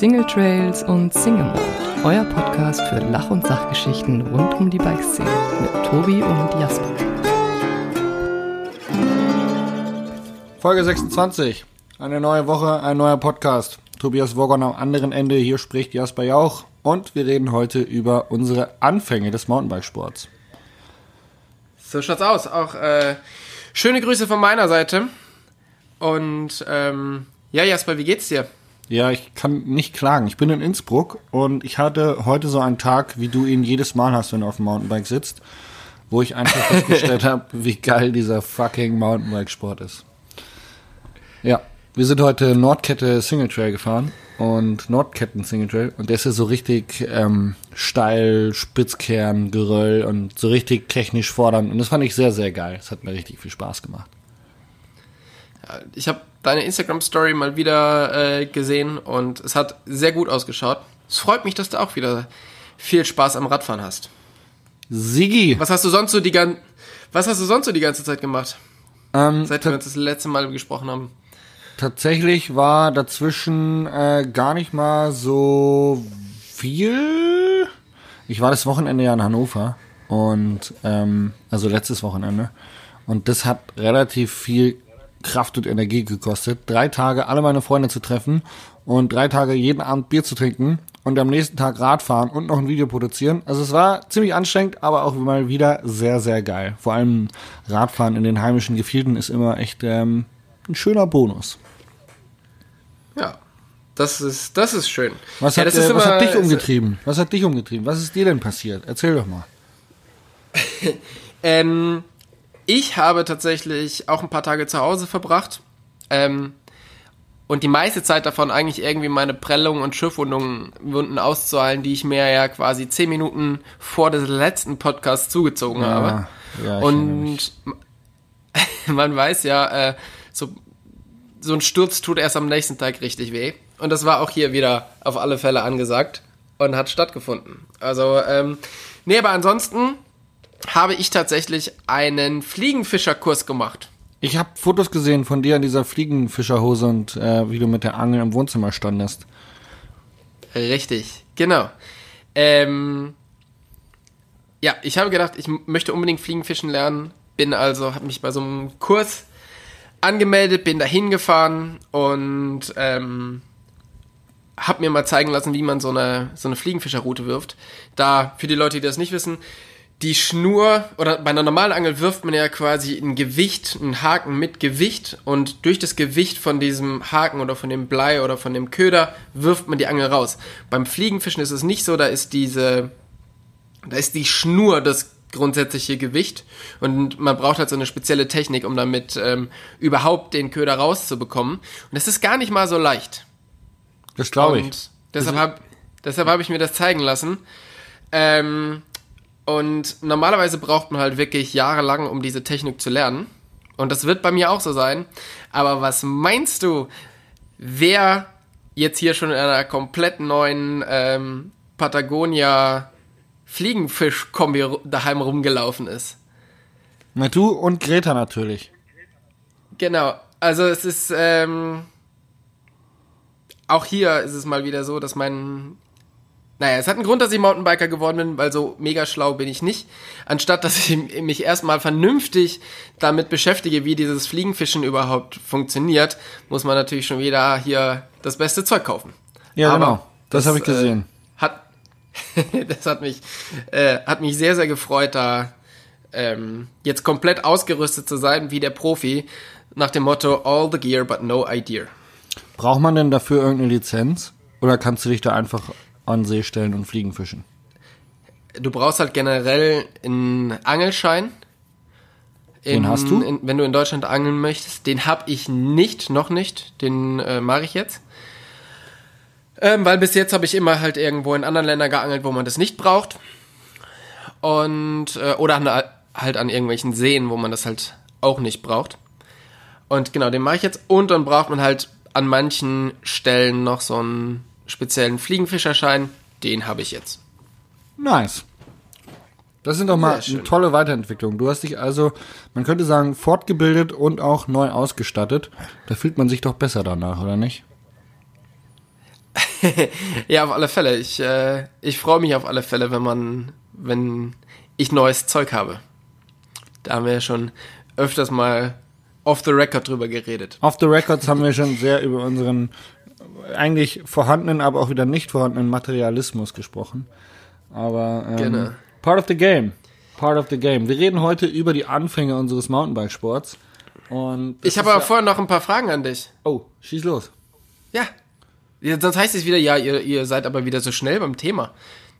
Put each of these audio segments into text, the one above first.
Single Trails und Single Mode, euer Podcast für Lach- und Sachgeschichten rund um die Bikeszene mit Tobi und Jasper. Folge 26. Eine neue Woche, ein neuer Podcast. Tobias Wogon am anderen Ende, hier spricht Jasper Jauch und wir reden heute über unsere Anfänge des Mountainbikesports. So schaut's aus. Auch äh, schöne Grüße von meiner Seite. Und ähm, ja, Jasper, wie geht's dir? Ja, ich kann nicht klagen. Ich bin in Innsbruck und ich hatte heute so einen Tag, wie du ihn jedes Mal hast, wenn du auf dem Mountainbike sitzt, wo ich einfach festgestellt habe, wie geil dieser fucking Mountainbike-Sport ist. Ja, wir sind heute Nordkette Single Trail gefahren und Nordketten Single Trail und der ist ja so richtig ähm, steil, Spitzkern, Geröll und so richtig technisch fordernd und das fand ich sehr, sehr geil. Es hat mir richtig viel Spaß gemacht. Ich habe deine Instagram-Story mal wieder äh, gesehen und es hat sehr gut ausgeschaut. Es freut mich, dass du auch wieder viel Spaß am Radfahren hast. Sigi! Was hast du sonst so die, gan Was hast du sonst so die ganze Zeit gemacht? Ähm, Seit wir uns das letzte Mal gesprochen haben. Tatsächlich war dazwischen äh, gar nicht mal so viel. Ich war das Wochenende ja in Hannover und ähm, also letztes Wochenende und das hat relativ viel Kraft und Energie gekostet. Drei Tage alle meine Freunde zu treffen und drei Tage jeden Abend Bier zu trinken und am nächsten Tag Radfahren und noch ein Video produzieren. Also es war ziemlich anstrengend, aber auch mal wieder sehr, sehr geil. Vor allem Radfahren in den heimischen Gefilden ist immer echt ähm, ein schöner Bonus. Ja, das ist, das ist schön. Was, ja, hat, das ist äh, was immer- hat dich umgetrieben? Was hat dich umgetrieben? Was ist dir denn passiert? Erzähl doch mal. Ähm, ich habe tatsächlich auch ein paar Tage zu Hause verbracht. Ähm, und die meiste Zeit davon eigentlich irgendwie meine Prellungen und Schiffwundungen Wunden auszuheilen, die ich mir ja quasi zehn Minuten vor des letzten Podcasts zugezogen habe. ja, erinnere mich. und man weiß ja, äh, so, so ein Sturz tut erst am nächsten Tag richtig weh. Und das war auch hier wieder auf alle Fälle angesagt und hat stattgefunden. Also, ähm, nee, aber ansonsten habe ich tatsächlich einen Fliegenfischerkurs gemacht. Ich habe Fotos gesehen von dir in dieser Fliegenfischerhose und äh, wie du mit der Angel im Wohnzimmer standest. Richtig, genau. Ähm, ja, ich habe gedacht, ich möchte unbedingt Fliegenfischen lernen. Bin also, habe mich bei so einem Kurs angemeldet, bin dahin gefahren und ähm, habe mir mal zeigen lassen, wie man so eine, so eine Fliegenfischerroute wirft. Da, für die Leute, die das nicht wissen, die Schnur oder bei einer normalen Angel wirft man ja quasi ein Gewicht, einen Haken mit Gewicht und durch das Gewicht von diesem Haken oder von dem Blei oder von dem Köder wirft man die Angel raus. Beim Fliegenfischen ist es nicht so, da ist diese, da ist die Schnur das grundsätzliche Gewicht und man braucht halt so eine spezielle Technik, um damit ähm, überhaupt den Köder rauszubekommen. Und das ist gar nicht mal so leicht. Das glaube ich. Deshalb habe deshalb hab ich mir das zeigen lassen. Ähm, und normalerweise braucht man halt wirklich jahrelang, um diese Technik zu lernen. Und das wird bei mir auch so sein. Aber was meinst du, wer jetzt hier schon in einer komplett neuen ähm, Patagonia Fliegenfisch-Kombi daheim rumgelaufen ist? Na du und Greta natürlich. Genau. Also es ist ähm, auch hier ist es mal wieder so, dass mein naja, es hat einen Grund, dass ich Mountainbiker geworden bin, weil so mega schlau bin ich nicht. Anstatt dass ich mich erstmal vernünftig damit beschäftige, wie dieses Fliegenfischen überhaupt funktioniert, muss man natürlich schon wieder hier das beste Zeug kaufen. Ja, Aber genau. Das, habe ich gesehen. Äh, hat, das hat mich, äh, hat mich sehr, sehr gefreut, da ähm, jetzt komplett ausgerüstet zu sein, wie der Profi, nach dem Motto All the gear but no idea. Braucht man denn dafür irgendeine Lizenz? Oder kannst du dich da einfach an See stellen und Fliegen fischen? Du brauchst halt generell einen Angelschein. Den hast du? In, wenn du in Deutschland angeln möchtest. Den habe ich nicht, noch nicht. Den äh, mache ich jetzt. Ähm, weil bis jetzt habe ich immer halt irgendwo in anderen Ländern geangelt, wo man das nicht braucht. Und, äh, oder an, halt an irgendwelchen Seen, wo man das halt auch nicht braucht. Und genau, den mache ich jetzt. Und dann braucht man halt an manchen Stellen noch so einen speziellen Fliegenfischerschein. Den habe ich jetzt. Nice. Das sind doch mal eine tolle Weiterentwicklung. Du hast dich also, man könnte sagen, fortgebildet und auch neu ausgestattet. Da fühlt man sich doch besser danach, oder nicht? ja, auf alle Fälle. Ich, äh, ich freue mich auf alle Fälle, wenn man, wenn ich neues Zeug habe. Da haben wir ja schon öfters mal off the record drüber geredet. Off the records haben wir schon sehr über unseren eigentlich vorhandenen, aber auch wieder nicht vorhandenen Materialismus gesprochen. Aber ähm, Genau. part of the game. Part of the game. Wir reden heute über die Anfänge unseres Mountainbikesports. Und Ich habe aber ja, vorher noch ein paar Fragen an dich. Oh, schieß los. Ja. Ja, Sonst heißt es wieder, ja, ihr, ihr seid aber wieder so schnell beim Thema.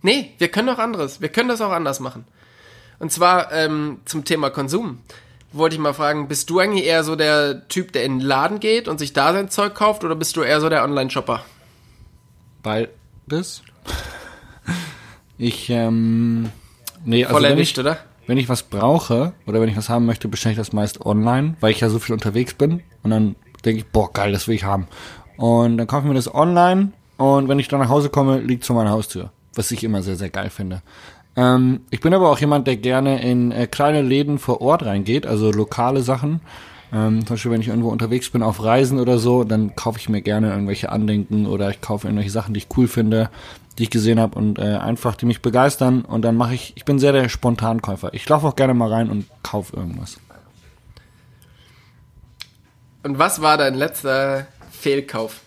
Nee, wir können auch anderes. Wir können das auch anders machen. Und zwar ähm, zum Thema Konsum. Wollte ich mal fragen, bist du eigentlich eher so der Typ, der in den Laden geht und sich da sein Zeug kauft, oder bist du eher so der Online-Shopper? Beides. Ich, ähm, nee, also Voll wenn erwischt, ich, oder? wenn ich was brauche oder wenn ich was haben möchte, bestelle ich das meist online, weil ich ja so viel unterwegs bin. Und dann denke ich, boah, geil, das will ich haben. Und dann kaufe ich mir das online und wenn ich dann nach Hause komme, liegt vor meiner Haustür. Was ich immer sehr, sehr geil finde. Ähm, ich bin aber auch jemand, der gerne in äh, kleine Läden vor Ort reingeht, also lokale Sachen. Ähm, zum Beispiel, wenn ich irgendwo unterwegs bin auf Reisen oder so, dann kaufe ich mir gerne irgendwelche Andenken oder ich kaufe irgendwelche Sachen, die ich cool finde, die ich gesehen habe und äh, einfach, die mich begeistern. Und dann mache ich, ich bin sehr der Spontankäufer. Ich laufe auch gerne mal rein und kaufe irgendwas. Und was war dein letzter Fehlkauf?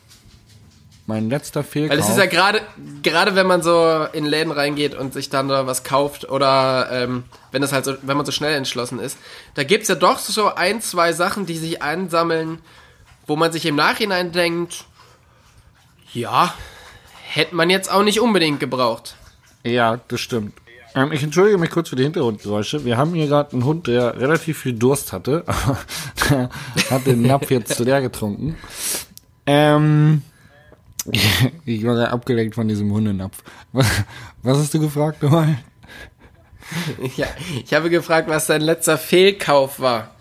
Mein letzter Fehlkauf. Weil es ist ja gerade, gerade wenn man so in Läden reingeht und sich dann da was kauft oder ähm, wenn das halt so, wenn man so schnell entschlossen ist, da gibt's ja doch so ein, zwei Sachen, die sich ansammeln, wo man sich im Nachhinein denkt, ja, hätte man jetzt auch nicht unbedingt gebraucht. Ja, das stimmt. Ähm, ich entschuldige mich kurz für die Hintergrundgeräusche. Wir haben hier gerade einen Hund, der relativ viel Durst hatte. der hat den Napf jetzt zu leer getrunken. Ähm, ich war sehr abgelenkt von diesem Hundenapf. Was, was hast du gefragt nochmal? Ja, ich habe gefragt, was dein letzter Fehlkauf war.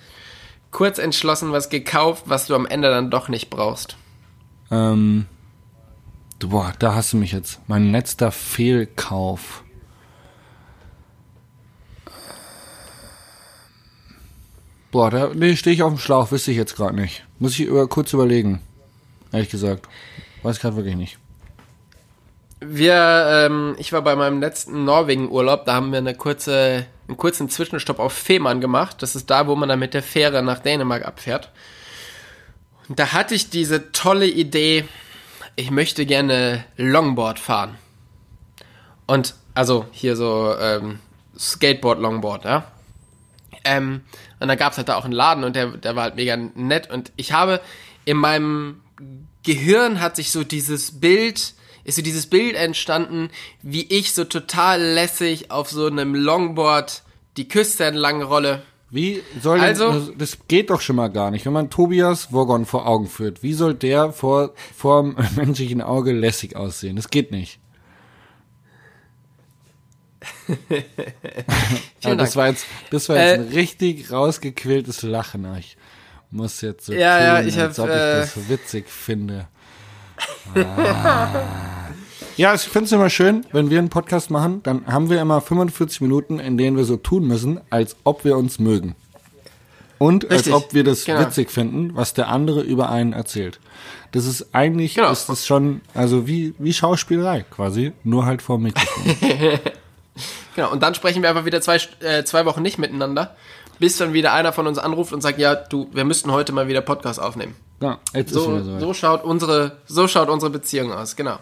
Kurz entschlossen was gekauft, was du am Ende dann doch nicht brauchst. Ähm, du, boah, da hast du mich jetzt. Mein letzter Fehlkauf. Boah, da nee, stehe ich auf dem Schlauch, wüsste ich jetzt gerade nicht. Muss ich über, kurz überlegen. Ehrlich gesagt. Weiß gerade wirklich nicht. Wir, ähm, ich war bei meinem letzten Norwegen-Urlaub, da haben wir eine kurze, einen kurzen Zwischenstopp auf Fehmarn gemacht. Das ist da, wo man dann mit der Fähre nach Dänemark abfährt. Und da hatte ich diese tolle Idee, ich möchte gerne Longboard fahren. Und, also hier so ähm, Skateboard-Longboard, ja. Ähm, und dann gab's halt da auch einen Laden und der, der war halt mega nett. Und ich habe in meinem Gehirn hat sich so dieses Bild, ist so dieses Bild entstanden, wie ich so total lässig auf so einem Longboard die Küste entlang rolle. Wie soll denn, Also- das, geht doch schon mal gar nicht. Wenn man Tobias Wogon vor Augen führt, wie soll der vor, vor menschlichen Auge lässig aussehen? Das geht nicht. Das war jetzt, das war jetzt Äh, ein richtig rausgequältes Lachen. Ich muss jetzt so Ja, ja, tun, ich hab, als ob äh, ich das witzig finde. Ah. Ja, ich finde es immer schön, wenn wir einen Podcast machen, dann haben wir immer 45 Minuten, in denen wir so tun müssen, als ob wir uns mögen. Und Richtig, als ob wir das genau. witzig finden, was der andere über einen erzählt. Das ist eigentlich, Genau. ist das schon, also wie, wie Schauspielerei quasi, nur halt vor Mikrofon. Genau, und dann sprechen wir einfach wieder zwei, äh, zwei Wochen nicht miteinander, bis dann wieder einer von uns anruft und sagt, ja, du, wir müssten heute mal wieder Podcast aufnehmen. ja, jetzt ist So, wieder so. so schaut unsere, so schaut unsere Beziehung aus, genau.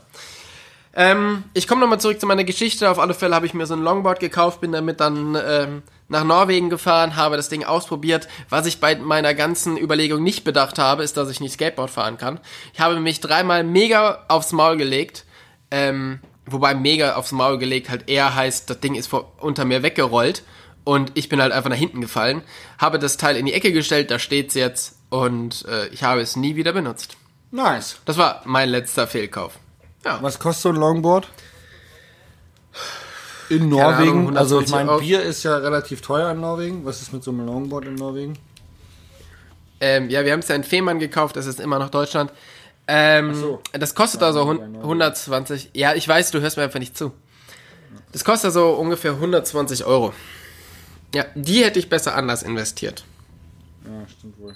Ähm, ich komme nochmal zurück zu meiner Geschichte. Auf alle Fälle habe ich mir so ein Longboard gekauft, bin damit dann ähm, nach Norwegen gefahren, habe das Ding ausprobiert. Was ich bei meiner ganzen Überlegung nicht bedacht habe, ist, dass ich nicht Skateboard fahren kann. Ich habe mich dreimal mega aufs Maul gelegt. Ähm, wobei mega aufs Maul gelegt halt eher heißt, das Ding ist vor, unter mir weggerollt und ich bin halt einfach nach hinten gefallen. Habe das Teil in die Ecke gestellt, da steht's jetzt und äh, ich habe es nie wieder benutzt. Nice. Das war mein letzter Fehlkauf. Ja. Was kostet so ein Longboard? In Ahnung, Norwegen, also ich 120 meine. Bier ist ja relativ teuer in Norwegen. Was ist mit so einem Longboard in Norwegen? Ähm, ja, wir haben es ja in Fehmarn gekauft, das ist immer noch Deutschland. Ähm, so. Das kostet also hun- 120. Ja, ich weiß, du hörst mir einfach nicht zu. Das kostet so ungefähr 120 Euro. Ja, die hätte ich besser anders investiert. Ja, stimmt wohl.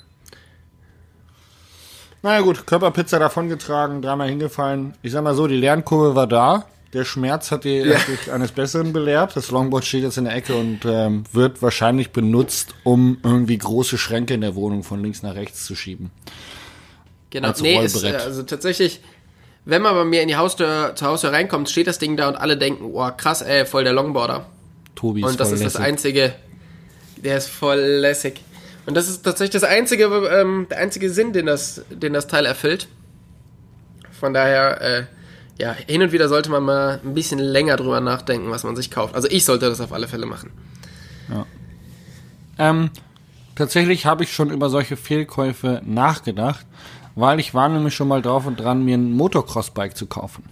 Naja gut, Körperpizza davongetragen, dreimal hingefallen. Ich sag mal so, die Lernkurve war da. Der Schmerz hat, die, Ja. dich eines Besseren belehrt. Das Longboard steht jetzt in der Ecke und ähm, wird wahrscheinlich benutzt, um irgendwie große Schränke in der Wohnung von links nach rechts zu schieben. Genau. Als nee, ist, äh, also tatsächlich, wenn man bei mir in die Haustür, zur Haustür reinkommt, steht das Ding da und alle denken, oh krass, ey, voll der Longboarder. Tobi ist Und das ist das lässig. einzige, der ist voll lässig. Und das ist tatsächlich das einzige, ähm, der einzige Sinn, den das, den das Teil erfüllt. Von daher, äh, ja, hin und wieder sollte man mal ein bisschen länger drüber nachdenken, was man sich kauft. Also ich sollte das auf alle Fälle machen. Ähm, tatsächlich habe ich schon über solche Fehlkäufe nachgedacht, weil ich war nämlich schon mal drauf und dran, mir ein Motocross-Bike zu kaufen.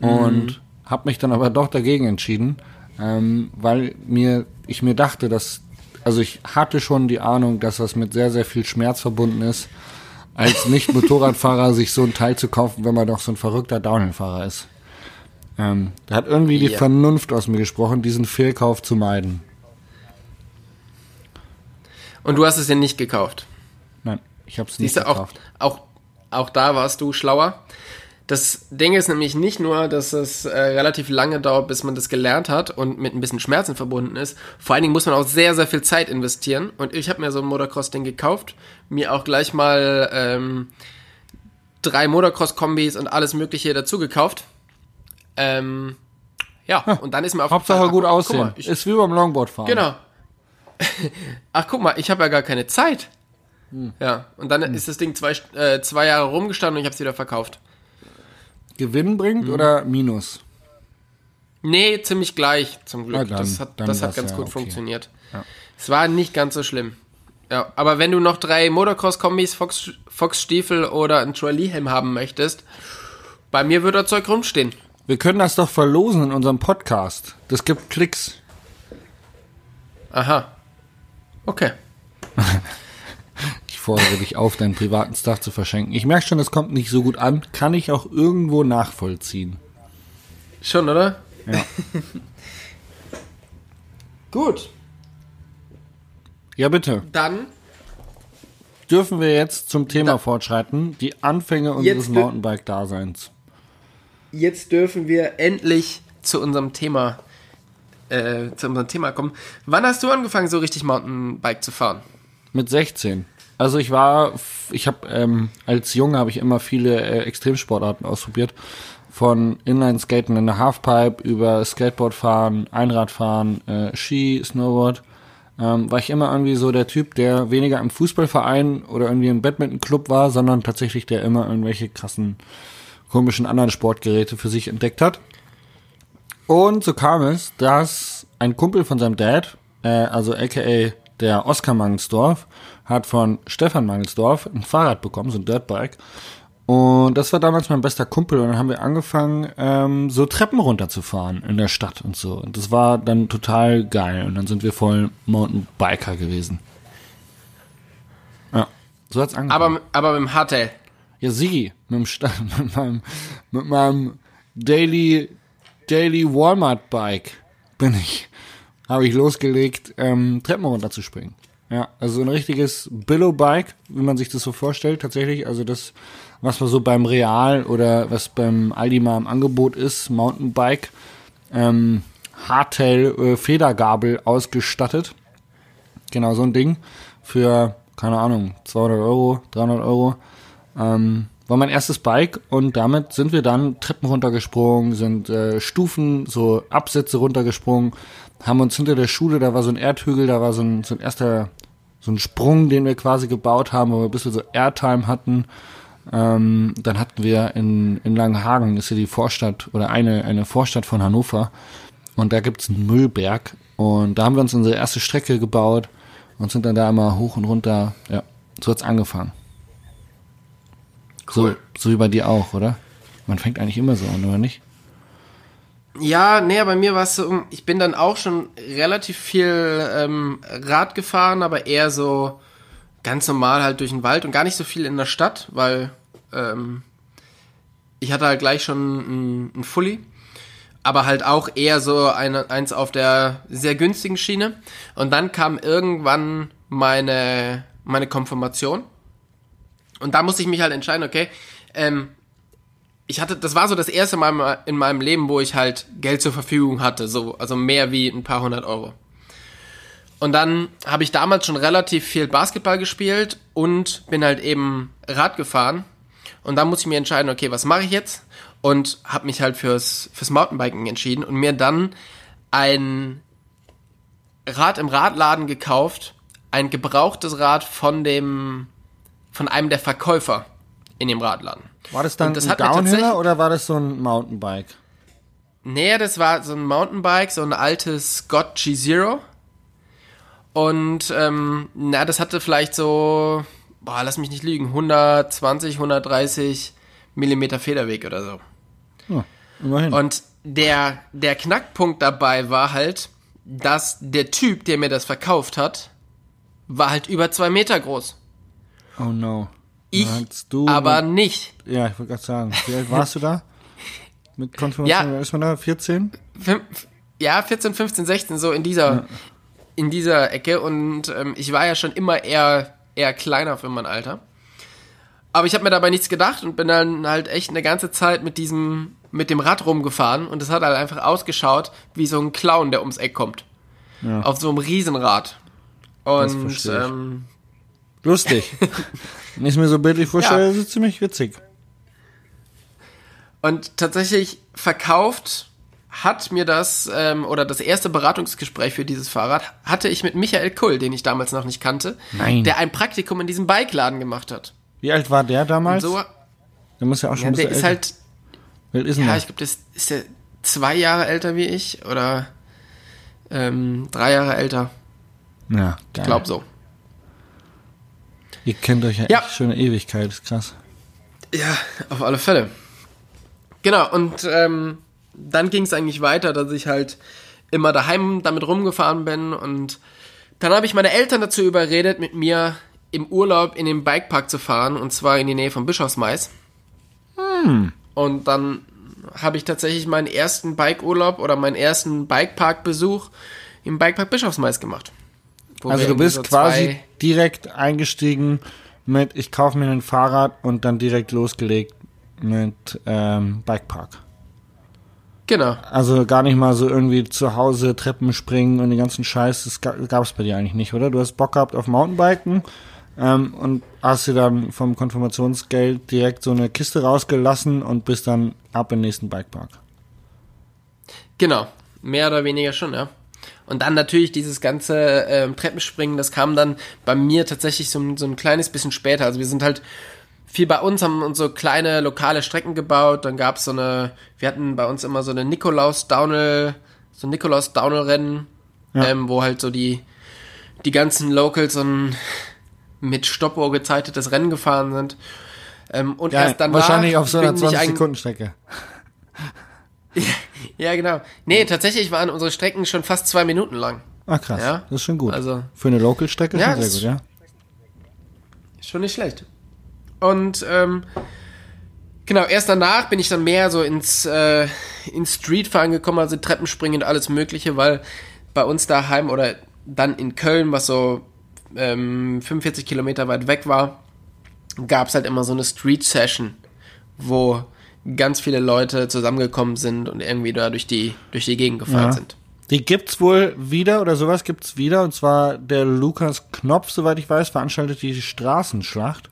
Und habe mich dann aber doch dagegen entschieden, ähm, weil mir ich mir dachte, dass also ich hatte schon die Ahnung, dass das mit sehr sehr viel Schmerz verbunden ist, als nicht Motorradfahrer sich so ein Teil zu kaufen, wenn man doch so ein verrückter Downhill-Fahrer ist. Ähm, da hat irgendwie die Ja. Vernunft aus mir gesprochen, diesen Fehlkauf zu meiden. Und du hast es dir nicht gekauft. Nein, ich habe es nicht Siehst du, auch, gekauft. auch, auch da warst du schlauer. Das Ding ist nämlich nicht nur, dass es äh, relativ lange dauert, bis man das gelernt hat und mit ein bisschen Schmerzen verbunden ist. Vor allen Dingen muss man auch sehr, sehr viel Zeit investieren. Und ich habe mir so ein Motocross-Ding gekauft, mir auch gleich mal ähm, drei Motocross-Kombis und alles Mögliche dazu gekauft. Ähm, ja, und dann ist mir Hauptsache aufgefallen, gut aussehen. mal, ich, ist wie beim Longboardfahren. Genau. Ach, guck mal, ich habe ja gar keine Zeit. Hm. Ja, und dann ist das Ding zwei, äh, zwei Jahre rumgestanden und ich habe es wieder verkauft. Gewinn bringt Mhm. oder Minus? Nee, ziemlich gleich, zum Glück. Dann, das hat, das hat ganz ja gut okay. funktioniert. Es war nicht ganz so schlimm. Ja, aber wenn du noch drei Motocross-Kombis, Fox, Fox-Stiefel oder einen Trolley-Helm haben möchtest, bei mir wird das Zeug rumstehen. Wir können das doch verlosen in unserem Podcast. Das gibt Klicks. Aha. Okay. Ich fordere dich auf, deinen privaten Stuff zu verschenken. Ich merke schon, es kommt nicht so gut an. Kann ich auch irgendwo nachvollziehen. Schon, oder? Ja. Gut. Ja, bitte. Dann Dürfen wir jetzt zum Thema Da- fortschreiten. Die Anfänge unseres Mountainbike-Daseins. jetzt dürfen wir endlich zu unserem Thema äh, zu unserem Thema kommen. Wann hast du angefangen, so richtig Mountainbike zu fahren? Mit 16. Also ich war, ich habe ähm, als Junge habe ich immer viele äh, Extremsportarten ausprobiert. Von Inline-Skaten in der Halfpipe über Skateboardfahren, Einradfahren, äh, Ski, Snowboard. Ähm, war ich immer irgendwie so der Typ, der weniger im Fußballverein oder irgendwie im Badminton-Club war, sondern tatsächlich der immer irgendwelche krassen, komischen anderen Sportgeräte für sich entdeckt hat. Und so kam es, dass ein Kumpel von seinem Dad, äh, also aka der Oskar Mangelsdorf, hat von Stefan Mangelsdorf ein Fahrrad bekommen, so ein Dirtbike. Und das war damals mein bester Kumpel und dann haben wir angefangen, ähm, so Treppen runterzufahren in der Stadt und so. Und das war dann total geil und dann sind wir voll Mountainbiker gewesen. Ja, so hat's angefangen. Aber, aber mit dem Hardtail. Ja, Sigi, mit, dem Sta mit meinem, mit meinem Daily, Daily Walmart Bike bin ich, habe ich losgelegt, ähm, Treppen runterzuspringen. Ja, also ein richtiges Billow-Bike, wie man sich das so vorstellt, tatsächlich. Also das, was man so beim Real oder was beim Aldi mal im Angebot ist, Mountainbike, ähm, Hardtail, äh, Federgabel ausgestattet. Genau, so ein Ding für, keine Ahnung, 200 Euro, 300 Euro. Ähm, war mein erstes Bike und damit sind wir dann Treppen runtergesprungen, sind äh, Stufen, so Absätze runtergesprungen, haben uns hinter der Schule, da war so ein Erdhügel, da war so ein, so ein erster, so ein Sprung, den wir quasi gebaut haben, wo wir ein bisschen so Airtime hatten. Ähm, dann hatten wir in, in Langenhagen, ist ja die Vorstadt oder eine, eine Vorstadt von Hannover. Und da gibt's einen Müllberg. Und da haben wir uns unsere erste Strecke gebaut und sind dann da immer hoch und runter. Ja, so hat's angefangen. Cool. So, so wie bei dir auch, oder? Man fängt eigentlich immer so an, oder nicht? Ja, nee, bei mir war es so, ich bin dann auch schon relativ viel ähm, Rad gefahren, aber eher so ganz normal halt durch den Wald und gar nicht so viel in der Stadt, weil ähm, ich hatte halt gleich schon ein, Fully, aber halt auch eher so eine, eins auf der sehr günstigen Schiene. Und dann kam irgendwann meine, meine Konfirmation. Und da musste ich mich halt entscheiden, okay, ähm, ich hatte, das war so das erste Mal in meinem Leben, wo ich halt Geld zur Verfügung hatte, so, also mehr wie ein paar hundert Euro. Und dann habe ich damals schon relativ viel Basketball gespielt und bin halt eben Rad gefahren. Und dann muss ich mir entscheiden, okay, was mache ich jetzt? Und habe mich halt fürs, fürs Mountainbiking entschieden und mir dann ein Rad im Radladen gekauft, ein gebrauchtes Rad von dem, von einem der Verkäufer in dem Radladen. War das dann das ein Downhiller oder war das so ein Mountainbike? Nee, das war so ein Mountainbike, so ein altes Scott G0. Und ähm, na, das hatte vielleicht so, boah, lass mich nicht lügen, 120, 130 Millimeter Federweg oder so. Ja, immerhin. Und der, der Knackpunkt dabei war halt, dass der Typ, der mir das verkauft hat, war halt über zwei Meter groß. oh no. Ich aber mit, nicht. Ja, ich wollte gerade sagen. Wie alt warst du da? Mit Konfirmation, Ja. ist man da? 14? Fünf, ja, 14, 15, 16, so in dieser, in dieser Ecke. Und ähm, ich war ja schon immer eher, eher kleiner für mein Alter. Aber ich habe mir dabei nichts gedacht und bin dann halt echt eine ganze Zeit mit diesem, mit dem Rad rumgefahren und es hat halt einfach ausgeschaut wie so ein Clown, der ums Eck kommt. Ja. Auf so einem Riesenrad. Und ähm, Lustig. Wenn ich mir so bildlich vorstelle, Ja. ist es ziemlich witzig. Und tatsächlich verkauft hat mir das, ähm, oder das erste Beratungsgespräch für dieses Fahrrad hatte ich mit Michael Kull, den ich damals noch nicht kannte, Nein. der ein Praktikum in diesem Bikeladen gemacht hat. Wie alt war der Und damals? so, der muss ja auch schon ja, ein der bisschen ist älter. halt, ist ja, der? ich glaube, das ist der zwei Jahre älter wie ich oder ähm, drei Jahre älter. ja, geil. Ich glaube so. Ihr kennt euch ja, Ja. echt schon eine Ewigkeit, ist krass. Ja, auf alle Fälle. Genau, und ähm, dann ging es eigentlich weiter, dass ich halt immer daheim damit rumgefahren bin und dann habe ich meine Eltern dazu überredet, mit mir im Urlaub in den Bikepark zu fahren und zwar in die Nähe von Bischofsmais. Und dann habe ich tatsächlich meinen ersten Bikeurlaub oder meinen ersten Bikepark-Besuch im Bikepark Bischofsmais gemacht. Also du bist so quasi direkt eingestiegen mit, ich kaufe mir ein Fahrrad und dann direkt losgelegt mit ähm, Bikepark. Genau. Also gar nicht mal so irgendwie zu Hause Treppen springen und den ganzen Scheiß, das gab es bei dir eigentlich nicht, oder? Du hast Bock gehabt auf Mountainbiken ähm, und hast dir dann vom Konfirmationsgeld direkt so eine Kiste rausgelassen und bist dann ab in den nächsten Bikepark. Genau, mehr oder weniger schon, ja. Und dann natürlich dieses ganze ähm, Treppenspringen, das kam dann bei mir tatsächlich so, ein- so ein kleines bisschen später. Also wir sind halt viel bei uns, haben uns so kleine lokale Strecken gebaut. Dann gab es so eine, wir hatten bei uns immer so eine Nikolaus Downhill, so ein Nikolaus Downhill Rennen, Ja. ähm, wo halt so die, die ganzen Locals so ein mit Stoppuhr gezeitetes Rennen gefahren sind. Ähm, und Ja, erst danach wahrscheinlich auf so einer bin ich 20 eigentlich- Sekunden Strecke. Ja, genau. Nee, tatsächlich waren unsere Strecken schon fast zwei Minuten lang. Ah krass, Ja, das ist schon gut. also- Für eine Local-Strecke Ja, schon das- sehr gut, ja. Schon nicht schlecht. Und ähm, genau, erst danach bin ich dann mehr so ins, äh, ins Streetfahren gekommen, also Treppenspringen und alles Mögliche, weil bei uns daheim oder dann in Köln, was so ähm, 45 Kilometer weit weg war, gab es halt immer so eine Street-Session, wo ganz viele Leute zusammengekommen sind und irgendwie da durch die, durch die Gegend gefahren Ja. sind. Die gibt's wohl wieder oder sowas gibt's wieder und zwar der Lukas Knopf, soweit ich weiß, veranstaltet die Straßenschlacht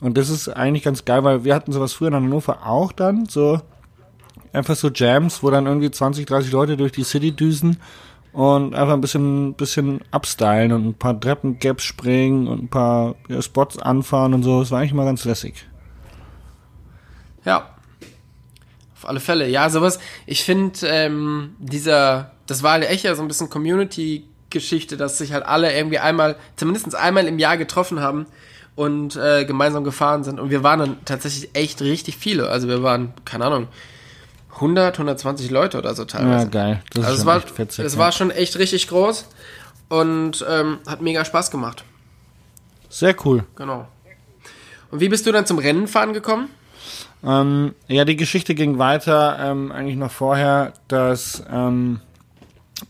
und das ist eigentlich ganz geil, weil wir hatten sowas früher in Hannover auch dann, so einfach so Jams, wo dann irgendwie 20, 30 Leute durch die City düsen und einfach ein bisschen, bisschen abstylen und ein paar Treppengaps springen und ein paar ja, Spots anfahren und so. Das war eigentlich mal ganz lässig. Ja. Alle Fälle. Ja, sowas. Ich finde, ähm, dieser, das war halt echt ja so ein bisschen Community-Geschichte, dass sich halt alle irgendwie einmal, zumindest einmal im Jahr getroffen haben und äh, gemeinsam gefahren sind. Und wir waren dann tatsächlich echt richtig viele. Also wir waren, keine Ahnung, 100, 120 Leute oder so Ja, teilweise. geil. Das also ist es war, fetzig. es ja. war schon echt richtig groß und ähm, hat mega Spaß gemacht. Sehr cool. Genau. Und wie bist du dann zum Rennenfahren gekommen? Ähm, ja, die Geschichte ging weiter, ähm, eigentlich noch vorher, dass, ähm,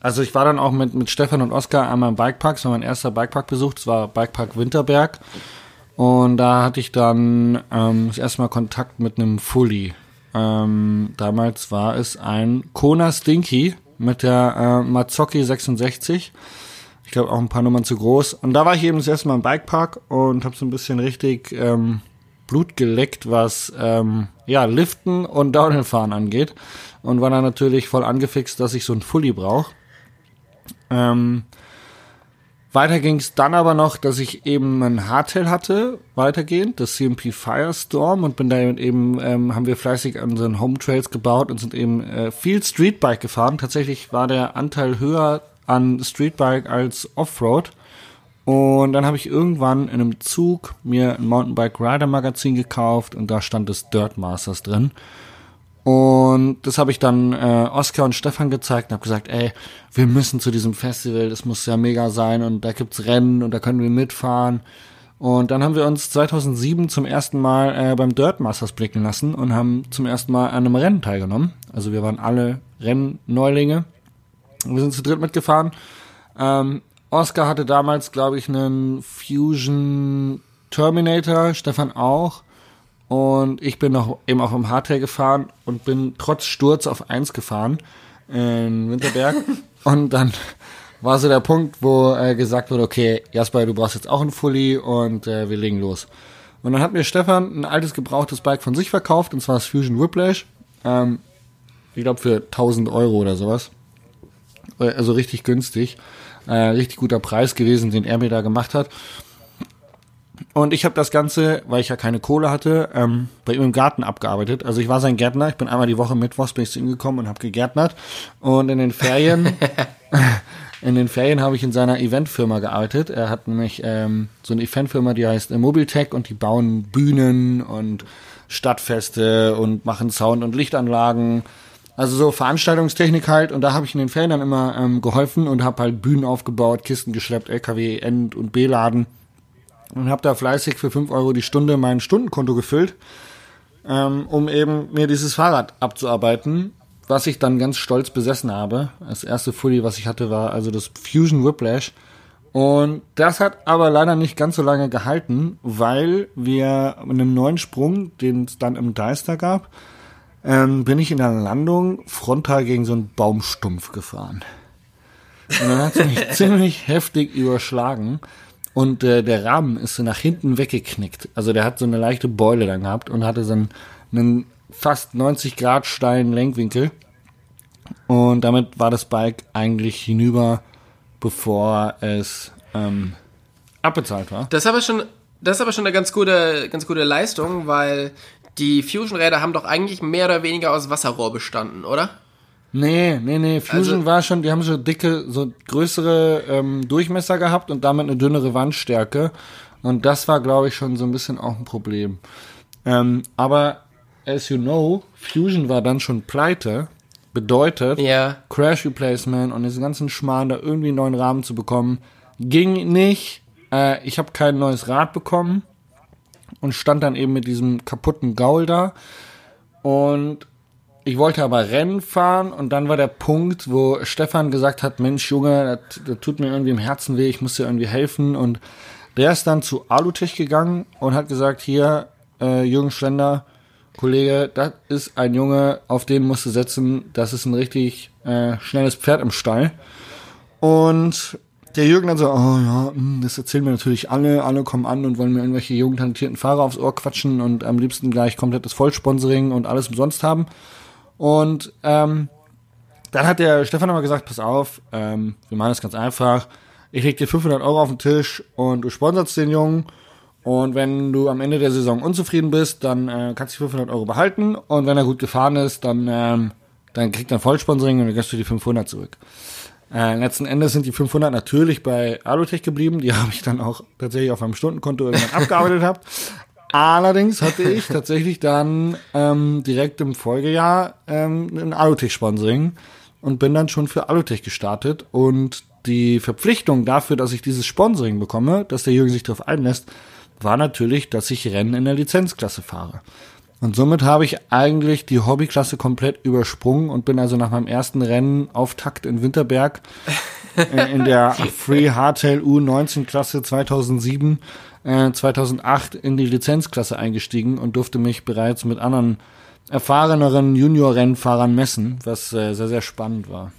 also ich war dann auch mit, mit Stefan und Oskar einmal im Bikepark, das war mein erster Bikepark-Besuch, das war Bikepark Winterberg. Und da hatte ich dann ähm, das erste Mal Kontakt mit einem Fully. Ähm, damals war es ein Kona Stinky mit der äh, Mazzocchi 66. Ich glaube auch ein paar Nummern zu groß. Und da war ich eben das erste Mal im Bikepark und habe so ein bisschen richtig ähm, Blut geleckt, was ähm, ja Liften und Downhillfahren angeht. Und war dann natürlich voll angefixt, dass ich so ein Fully brauche. Ähm, weiter ging es dann aber noch, dass ich eben ein Hardtail hatte, weitergehend, das CMP Firestorm und bin da eben, ähm, haben wir fleißig an unseren Home Trails gebaut und sind eben äh, viel Streetbike gefahren. Tatsächlich war der Anteil höher an Streetbike als Offroad. Und dann habe ich irgendwann in einem Zug mir ein Mountainbike Rider Magazin gekauft und da stand das Dirt Masters drin. Und das habe ich dann äh, Oskar und Stefan gezeigt und habe gesagt, ey, wir müssen zu diesem Festival, das muss ja mega sein und da gibt's Rennen und da können wir mitfahren. Und dann haben wir uns 2007 zum ersten Mal äh, beim Dirt Masters blicken lassen und haben zum ersten Mal an einem Rennen teilgenommen. Also wir waren alle Rennneulinge. Wir sind zu dritt mitgefahren. Ähm, Oscar hatte damals, glaube ich, einen Fusion Terminator, Stefan auch. Und ich bin noch eben auch im Hardtail gefahren und bin trotz Sturz auf eins gefahren in Winterberg. und dann war so der Punkt, wo äh, gesagt wurde, okay, Jasper, du brauchst jetzt auch einen Fully und äh, wir legen los. Und dann hat mir Stefan ein altes gebrauchtes Bike von sich verkauft, und zwar das Fusion Whiplash. Ähm, ich glaube für 1000 Euro oder sowas. Äh, also richtig günstig. Äh, richtig guter Preis gewesen, den er mir da gemacht hat. Und ich habe das Ganze, weil ich ja keine Kohle hatte, ähm, bei ihm im Garten abgearbeitet. Also ich war sein Gärtner. Ich bin einmal die Woche mittwochs bin ich zu ihm gekommen und habe gegärtnert. Und in den Ferien, in den Ferien habe ich in seiner Eventfirma gearbeitet. Er hat nämlich ähm, so eine Eventfirma, die heißt Mobiltech und die bauen Bühnen und Stadtfeste und machen Sound- und Lichtanlagen. Also so Veranstaltungstechnik halt. Und da habe ich in den Ferien dann immer ähm, geholfen und habe halt Bühnen aufgebaut, Kisten geschleppt, LKW, End- und B-Laden und habe da fleißig für 5 Euro die Stunde mein Stundenkonto gefüllt, ähm, um eben mir dieses Fahrrad abzuarbeiten, was ich dann ganz stolz besessen habe. Das erste Fully, was ich hatte, war also das Fusion Whiplash. Und das hat aber leider nicht ganz so lange gehalten, weil wir mit einem neuen Sprung, den es dann im Deister gab, ähm, bin ich in der Landung frontal gegen so einen Baumstumpf gefahren. Und dann hat es mich ziemlich heftig überschlagen. Und äh, der Rahmen ist so nach hinten weggeknickt. Also der hat so eine leichte Beule dann gehabt und hatte so einen, einen fast 90 Grad steilen Lenkwinkel. Und damit war das Bike eigentlich hinüber, bevor es ähm, abbezahlt war. Das ist aber schon, das ist aber schon eine ganz gute, ganz gute Leistung, weil die Fusion-Räder haben doch eigentlich mehr oder weniger aus Wasserrohr bestanden, oder? Nee, nee, nee. Fusion Also- war schon, die haben so dicke, so größere ähm, Durchmesser gehabt und damit eine dünnere Wandstärke. Und das war, glaube ich, schon so ein bisschen auch ein Problem. Ähm, aber as you know, Fusion war dann schon pleite. Bedeutet, Ja. Crash Replacement und diesen ganzen Schmarrn, da irgendwie einen neuen Rahmen zu bekommen, ging nicht. Äh, ich habe kein neues Rad bekommen und stand dann eben mit diesem kaputten Gaul da. Und ich wollte aber Rennen fahren und dann war der Punkt, wo Stefan gesagt hat, Mensch Junge, das, das tut mir irgendwie im Herzen weh, ich muss dir irgendwie helfen. Und der ist dann zu Alutech gegangen und hat gesagt, hier, äh, Jürgen Schlender, Kollege, das ist ein Junge, auf den musst du setzen, das ist ein richtig äh, schnelles Pferd im Stall. Und der Jürgen dann so, oh ja, hm, das erzählen mir natürlich alle, alle kommen an und wollen mir irgendwelche jungen, talentierten Fahrer aufs Ohr quatschen und am liebsten gleich komplettes Vollsponsoring und alles umsonst haben. Und ähm, dann hat der Stefan aber gesagt, pass auf, ähm, wir machen das ganz einfach. Ich leg dir 500 Euro auf den Tisch und du sponsorst den Jungen. Und wenn du am Ende der Saison unzufrieden bist, dann äh, kannst du die 500 Euro behalten. Und wenn er gut gefahren ist, dann, ähm, dann kriegt er Vollsponsoring und dann kriegst du die 500 zurück. Äh, letzten Endes sind die 500 natürlich bei Alutech geblieben. Die habe ich dann auch tatsächlich auf meinem Stundenkonto irgendwann abgearbeitet gehabt. Allerdings hatte ich tatsächlich dann ähm, direkt im Folgejahr ähm, ein Alutech-Sponsoring und bin dann schon für Alutech gestartet. Und die Verpflichtung dafür, dass ich dieses Sponsoring bekomme, dass der Jürgen sich darauf einlässt, war natürlich, dass ich Rennen in der Lizenzklasse fahre. Und somit habe ich eigentlich die Hobbyklasse komplett übersprungen und bin also nach meinem ersten Rennen auf Takt in Winterberg äh, in der Free Hardtail U19 Klasse 2007 äh, 2008 in die Lizenzklasse eingestiegen und durfte mich bereits mit anderen erfahreneren Junior-Rennfahrern messen, was äh, sehr, sehr spannend war.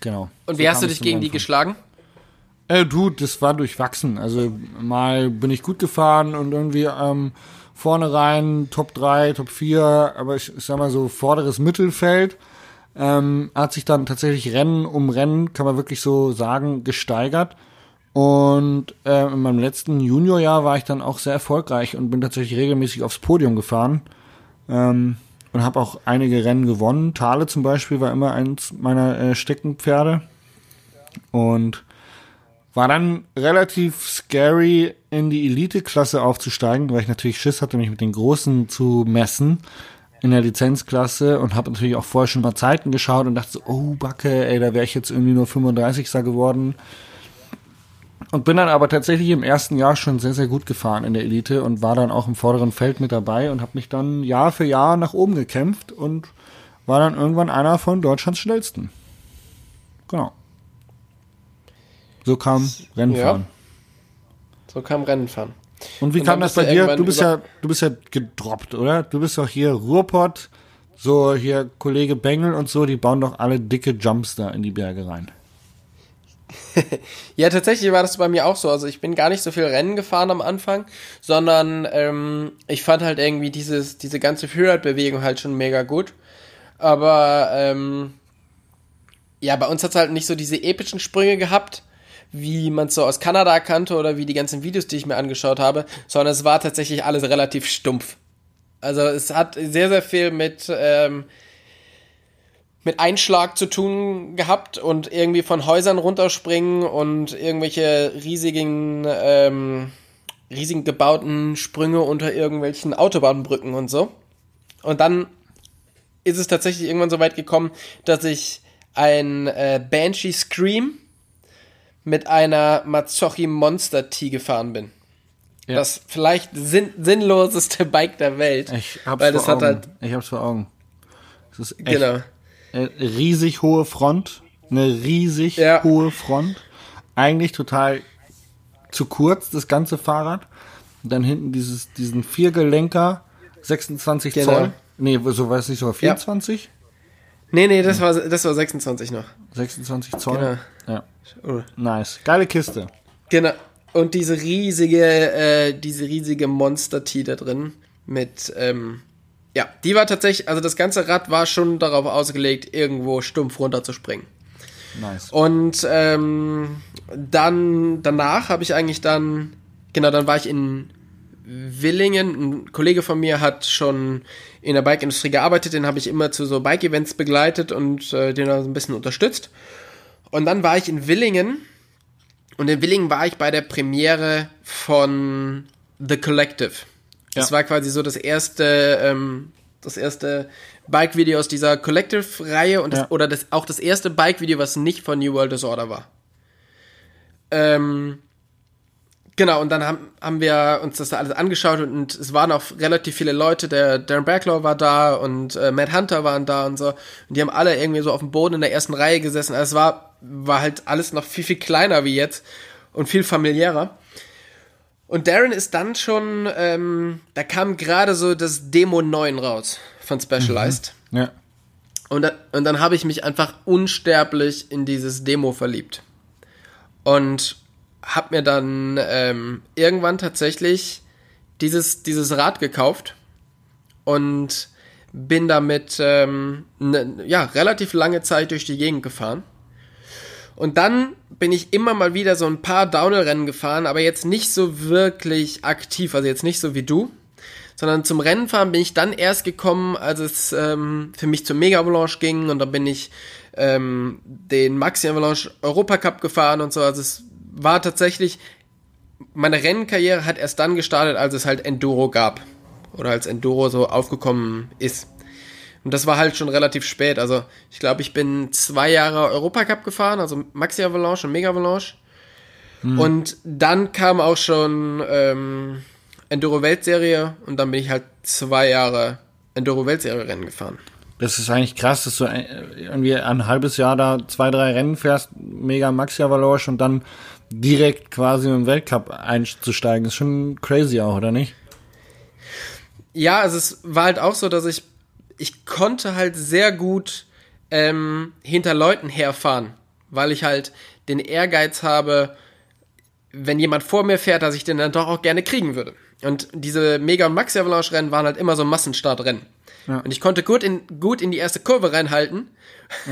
Genau. Und wie So hast du dich gegen die Rennfahren. geschlagen? Äh, du, das war durchwachsen. Also mal bin ich gut gefahren und irgendwie ähm, vorne rein, Top 3, Top 4, aber ich, ich sag mal so vorderes Mittelfeld. Ähm, hat sich dann tatsächlich Rennen um Rennen, kann man wirklich so sagen, gesteigert. Und äh, in meinem letzten Juniorjahr war ich dann auch sehr erfolgreich und bin tatsächlich regelmäßig aufs Podium gefahren. Ähm, und habe auch einige Rennen gewonnen. Thale zum Beispiel war immer eins meiner äh, Steckenpferde. Und war dann relativ scary, in die Elite-Klasse aufzusteigen, weil ich natürlich Schiss hatte, mich mit den Großen zu messen in der Lizenzklasse und habe natürlich auch vorher schon mal Zeiten geschaut und dachte so, oh Backe, ey, da wäre ich jetzt irgendwie nur 35. geworden. Und bin dann aber tatsächlich im ersten Jahr schon sehr, sehr gut gefahren in der Elite und war dann auch im vorderen Feld mit dabei und habe mich dann Jahr für Jahr nach oben gekämpft und war dann irgendwann einer von Deutschlands schnellsten. Genau. So kam Rennfahren. So kam Rennen fahren. Und wie Und kam das bei dir? Du bist ja, du bist ja gedroppt, oder? Du bist doch hier Ruhrpott, so hier Kollege Bengel und so, die bauen doch alle dicke Jumps da in die Berge rein. Ja, tatsächlich war das bei mir auch so. Also ich bin gar nicht so viel Rennen gefahren am Anfang, sondern ähm, ich fand halt irgendwie dieses, diese ganze Freeride-Bewegung halt schon mega gut. Aber ähm, ja, bei uns hat es halt nicht so diese epischen Sprünge gehabt, wie man es so aus Kanada kannte oder wie die ganzen Videos, die ich mir angeschaut habe, sondern es war tatsächlich alles relativ stumpf. Also es hat sehr, sehr viel mit ähm, mit Einschlag zu tun gehabt und irgendwie von Häusern runterspringen und irgendwelche riesigen, ähm, riesigen gebauten Sprünge unter irgendwelchen Autobahnbrücken und so. Und dann ist es tatsächlich irgendwann so weit gekommen, dass ich ein äh, Banshee Scream mit einer Mazzocchi Monster T gefahren bin. Ja. Das vielleicht sinn sinnloseste Bike der Welt. Ich hab's weil vor das hat Augen. halt, ich hab's vor Augen. Es ist echt genau. riesig hohe Front, eine riesig Ja. hohe Front. Eigentlich total zu kurz, das ganze Fahrrad. Und dann hinten dieses, diesen Viergelenker, 26 Genau. Zoll. Nee, so weiß ich sogar 24? Nee, nee, das war, das war 26 noch. 26 Zoll. Genau. Ja. Oh. Nice. Geile Kiste. Genau. Und diese riesige, äh, diese riesige Monster-T da drin mit, ähm, ja, die war tatsächlich, also das ganze Rad war schon darauf ausgelegt, irgendwo stumpf runterzuspringen. Nice. Und ähm, dann danach habe ich eigentlich dann, genau, dann war ich in Willingen. Ein Kollege von mir hat schon in der Bike-Industrie gearbeitet, den habe ich immer zu so Bike-Events begleitet und äh, den auch ein bisschen unterstützt. Und dann war ich in Willingen und in Willingen war ich bei der Premiere von The Collective. Das Ja. war quasi so das erste, ähm, das erste Bike-Video aus dieser Collective-Reihe und das, Ja. oder das, auch das erste Bike-Video, was nicht von New World Disorder war. Ähm, genau, und dann haben, haben wir uns das alles angeschaut und, und es waren auch relativ viele Leute. Der Darren Berglow war da und äh, Matt Hunter waren da und so. Und die haben alle irgendwie so auf dem Boden in der ersten Reihe gesessen. Also es war, war halt alles noch viel, viel kleiner wie jetzt und viel familiärer. Und Darren ist dann schon, ähm, da kam gerade so das Demo 9 raus von Specialized. Ja. Und, da, und dann habe ich mich einfach unsterblich in dieses Demo verliebt. Und habe mir dann ähm, irgendwann tatsächlich dieses, dieses Rad gekauft und bin damit ähm, ne, ja, relativ lange Zeit durch die Gegend gefahren. Und dann bin ich immer mal wieder so ein paar Downhill-Rennen gefahren, aber jetzt nicht so wirklich aktiv, also jetzt nicht so wie du, sondern zum Rennenfahren bin ich dann erst gekommen, als es ähm, für mich zum Mega Avalanche ging und dann bin ich ähm, den Maxi Avalanche Europacup gefahren und so. Also es war tatsächlich, meine Rennkarriere hat erst dann gestartet, als es halt Enduro gab oder als Enduro so aufgekommen ist. Und das war halt schon relativ spät. Also ich glaube, ich bin zwei Jahre Europacup gefahren, also Maxi Avalanche und Mega Avalanche. Und dann kam auch schon ähm, Enduro-Weltserie und dann bin ich halt zwei Jahre Enduro-Weltserie-Rennen gefahren. Das ist eigentlich krass, dass du äh, irgendwie ein halbes Jahr da zwei, drei Rennen fährst, mega Maxi Avalanche und dann direkt quasi im Weltcup einzusteigen, ist schon crazy auch, oder nicht? Ja, also es war halt auch so, dass ich, ich konnte halt sehr gut ähm, hinter Leuten herfahren, weil ich halt den Ehrgeiz habe, wenn jemand vor mir fährt, dass ich den dann doch auch gerne kriegen würde. Und diese Mega- und Maxi-Avalanche-Rennen waren halt immer so Massenstartrennen. Ja. Und ich konnte gut in, gut in die erste Kurve reinhalten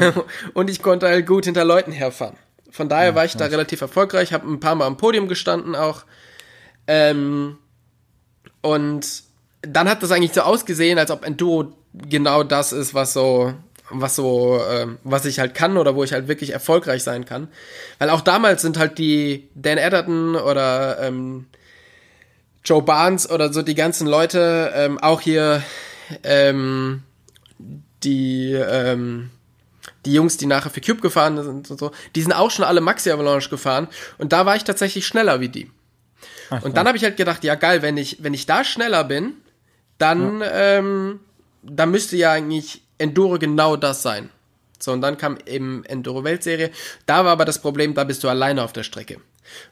ja. und ich konnte halt gut hinter Leuten herfahren. Von daher ja, war ich da relativ erfolgreich, habe ein paar Mal am Podium gestanden auch. Ähm, und dann hat das eigentlich so ausgesehen, als ob Enduro genau das ist, was so, was so, äh, was ich halt kann oder wo ich halt wirklich erfolgreich sein kann. Weil auch damals sind halt die Dan Edderton oder ähm, Joe Barnes oder so die ganzen Leute, ähm, auch hier ähm, die ähm, die Jungs, die nachher für Cube gefahren sind und so, die sind auch schon alle Maxi Avalanche gefahren und da war ich tatsächlich schneller wie die. Ach, und dann habe ich halt gedacht, ja geil, wenn ich wenn ich da schneller bin, dann, ja. ähm, dann müsste ja eigentlich Enduro genau das sein. So, und dann kam eben Enduro Weltserie. Da war aber das Problem, da bist du alleine auf der Strecke.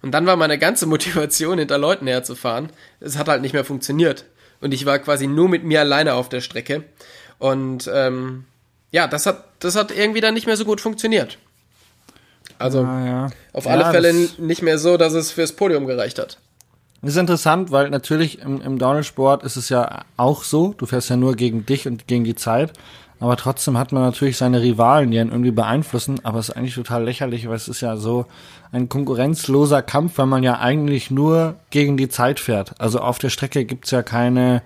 Und dann war meine ganze Motivation, hinter Leuten herzufahren. Es hat halt nicht mehr funktioniert. Und ich war quasi nur mit mir alleine auf der Strecke. Und ähm, ja, das hat, das hat irgendwie dann nicht mehr so gut funktioniert. Also ah, ja. auf alle ja, Fälle nicht mehr so, dass es fürs Podium gereicht hat. Das ist interessant, weil natürlich im, im Downhill-Sport ist es ja auch so, du fährst ja nur gegen dich und gegen die Zeit, aber trotzdem hat man natürlich seine Rivalen, die einen irgendwie beeinflussen, aber es ist eigentlich total lächerlich, weil es ist ja so ein konkurrenzloser Kampf, weil man ja eigentlich nur gegen die Zeit fährt. Also auf der Strecke gibt's ja keine,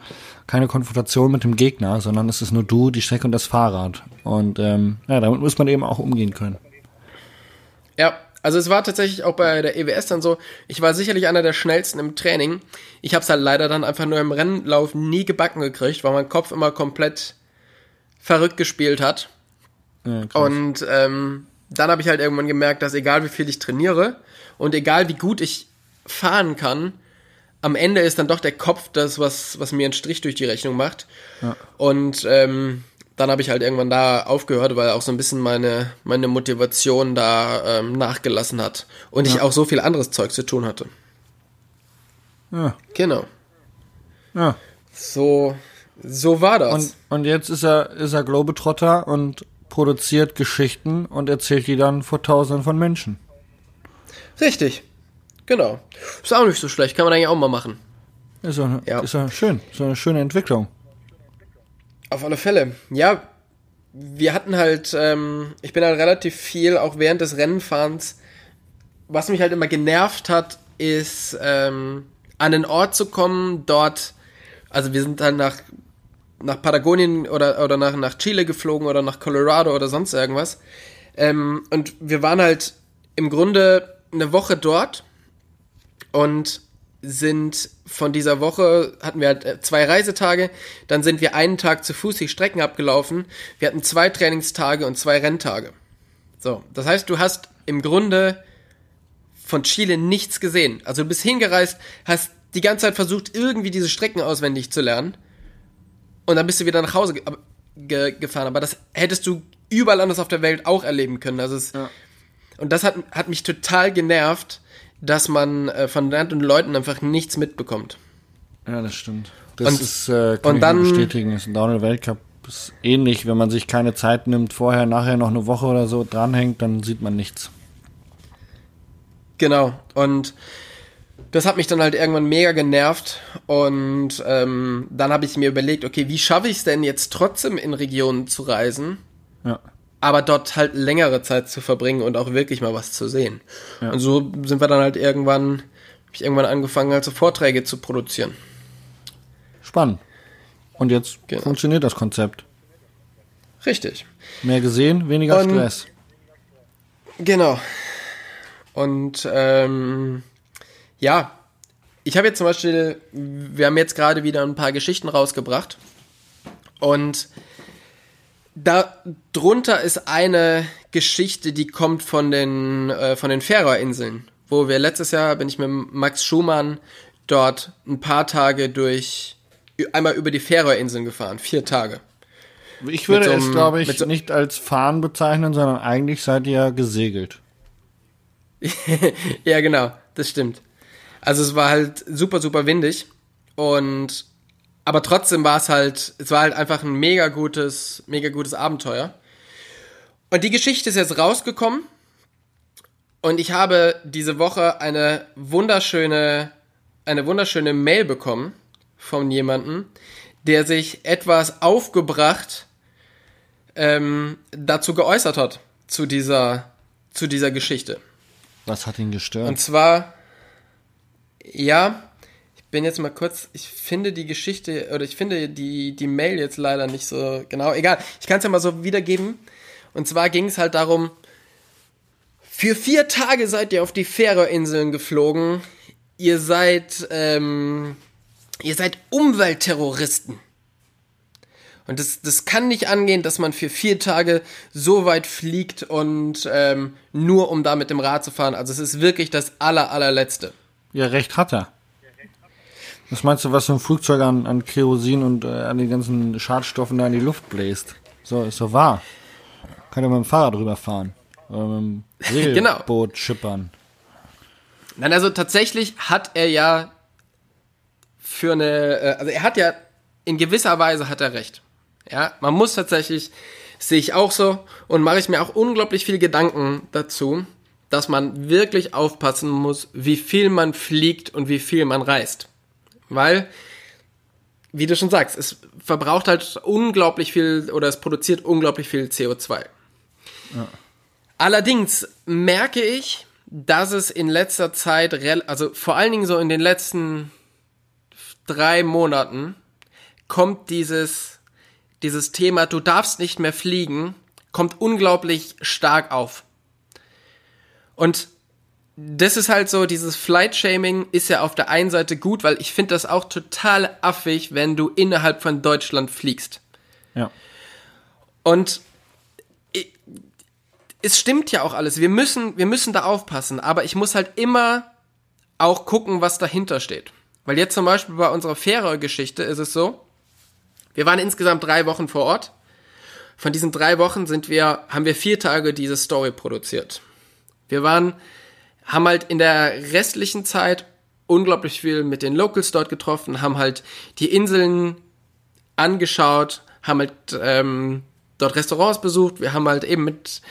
keine Konfrontation mit dem Gegner, sondern es ist nur du, die Strecke und das Fahrrad. Und ähm, ja, damit muss man eben auch umgehen können. Ja, also es war tatsächlich auch bei der EWS dann so, ich war sicherlich einer der schnellsten im Training. Ich habe es halt leider dann einfach nur im Rennlauf nie gebacken gekriegt, weil mein Kopf immer komplett verrückt gespielt hat. Ja, und ähm, dann habe ich halt irgendwann gemerkt, dass egal wie viel ich trainiere und egal wie gut ich fahren kann, am Ende ist dann doch der Kopf das, was, was mir einen Strich durch die Rechnung macht. Ja. Und ähm, dann habe ich halt irgendwann da aufgehört, weil auch so ein bisschen meine, meine Motivation da ähm, nachgelassen hat. Und ja. ich auch so viel anderes Zeug zu tun hatte. Ja. Genau. Ja. So, so war das. Und, und jetzt ist er, ist er Globetrotter und produziert Geschichten und erzählt die dann vor tausenden von Menschen. Richtig. Genau. Ist auch nicht so schlecht, kann man eigentlich auch mal machen. Ist ja, ja. Ist ja schön. Ist eine schöne Entwicklung. Auf alle Fälle. Ja, wir hatten halt, ähm, ich bin halt relativ viel, auch während des Rennenfahrens, was mich halt immer genervt hat, ist, ähm, an den Ort zu kommen, dort, also wir sind dann nach, nach Patagonien oder, oder nach, nach Chile geflogen oder nach Colorado oder sonst irgendwas. Ähm, und wir waren halt im Grunde eine Woche dort und sind von dieser Woche, hatten wir halt äh, zwei Reisetage, dann sind wir einen Tag zu Fuß die Strecken abgelaufen. Wir hatten zwei Trainingstage und zwei Renntage. So, das heißt, du hast im Grunde von Chile nichts gesehen. Also du bist hingereist, hast die ganze Zeit versucht, irgendwie diese Strecken auswendig zu lernen. Und dann bist du wieder nach Hause ge ge gefahren. Aber das hättest du überall anders auf der Welt auch erleben können. Also es, ja. Und das hat, hat mich total genervt, dass man äh, von den Leuten einfach nichts mitbekommt. Ja, das stimmt. Das und, ist, äh, kann und ich dann, bestätigen. Das ist ein Downhill-Weltcup ist ähnlich. Wenn man sich keine Zeit nimmt, vorher, nachher noch eine Woche oder so dranhängt, dann sieht man nichts. Genau. Und das hat mich dann halt irgendwann mega genervt. Und ähm, dann habe ich mir überlegt, okay, wie schaffe ich es denn jetzt trotzdem in Regionen zu reisen? Ja aber dort halt längere Zeit zu verbringen und auch wirklich mal was zu sehen. Ja. Und so sind wir dann halt irgendwann, habe ich irgendwann angefangen, halt so Vorträge zu produzieren. Spannend. Und jetzt genau. funktioniert das Konzept. Richtig. Mehr gesehen, weniger und, Stress. Genau. Und ähm, ja, ich habe jetzt zum Beispiel, wir haben jetzt gerade wieder ein paar Geschichten rausgebracht. Und da drunter ist eine Geschichte, die kommt von den äh, von den Färöerinseln, wo wir letztes Jahr bin ich mit Max Schumann dort ein paar Tage durch einmal über die Färöerinseln gefahren, vier Tage. Ich würde so es, glaube ich, so nicht als Fahren bezeichnen, sondern eigentlich seid ihr gesegelt. ja, genau, das stimmt. Also es war halt super, super windig und aber trotzdem war es halt, es war halt einfach ein mega gutes, mega gutes Abenteuer. Und die Geschichte ist jetzt rausgekommen und ich habe diese Woche eine wunderschöne, eine wunderschöne Mail bekommen von jemandem, der sich etwas aufgebracht ähm, dazu geäußert hat zu dieser, zu dieser Geschichte. Was hat ihn gestört? Und zwar, ja, ich bin jetzt mal kurz, ich finde die Geschichte, oder ich finde die, die Mail jetzt leider nicht so genau, egal, ich kann es ja mal so wiedergeben. Und zwar ging es halt darum, für vier Tage seid ihr auf die Färöerinseln geflogen. Ihr seid, ähm, ihr seid Umweltterroristen. Und das, das kann nicht angehen, dass man für vier Tage so weit fliegt und ähm, nur um da mit dem Rad zu fahren. Also es ist wirklich das aller, allerletzte. Ja, recht hat er. Was meinst du, was so ein Flugzeug an, an Kerosin und äh, an den ganzen Schadstoffen da in die Luft bläst? So, ist so wahr. Kann ja mit dem Fahrrad rüberfahren. Oder mit dem Genau. Segelboot schippern. Nein, also tatsächlich hat er ja für eine, äh, also er hat ja in gewisser Weise hat er recht. Ja, man muss tatsächlich, sehe ich auch so und mache ich mir auch unglaublich viel Gedanken dazu, dass man wirklich aufpassen muss, wie viel man fliegt und wie viel man reist. Weil, wie du schon sagst, es verbraucht halt unglaublich viel oder es produziert unglaublich viel CO2. Allerdings merke ich, dass es in letzter Zeit, also vor allen Dingen so in den letzten drei Monaten, kommt dieses, dieses Thema, du darfst nicht mehr fliegen, kommt unglaublich stark auf. Und das ist halt so, dieses Flight-Shaming ist ja auf der einen Seite gut, weil ich finde das auch total affig, wenn du innerhalb von Deutschland fliegst. Ja. Und i- es stimmt ja auch alles. Wir müssen, wir müssen da aufpassen. Aber ich muss halt immer auch gucken, was dahinter steht. Weil jetzt zum Beispiel bei unserer Fähre-Geschichte ist es so, wir waren insgesamt drei Wochen vor Ort. Von diesen drei Wochen sind wir, haben wir vier Tage diese Story produziert. Wir waren, haben halt in der restlichen Zeit unglaublich viel mit den Locals dort getroffen, haben halt die Inseln angeschaut, haben halt ähm, dort Restaurants besucht, wir haben halt eben mit,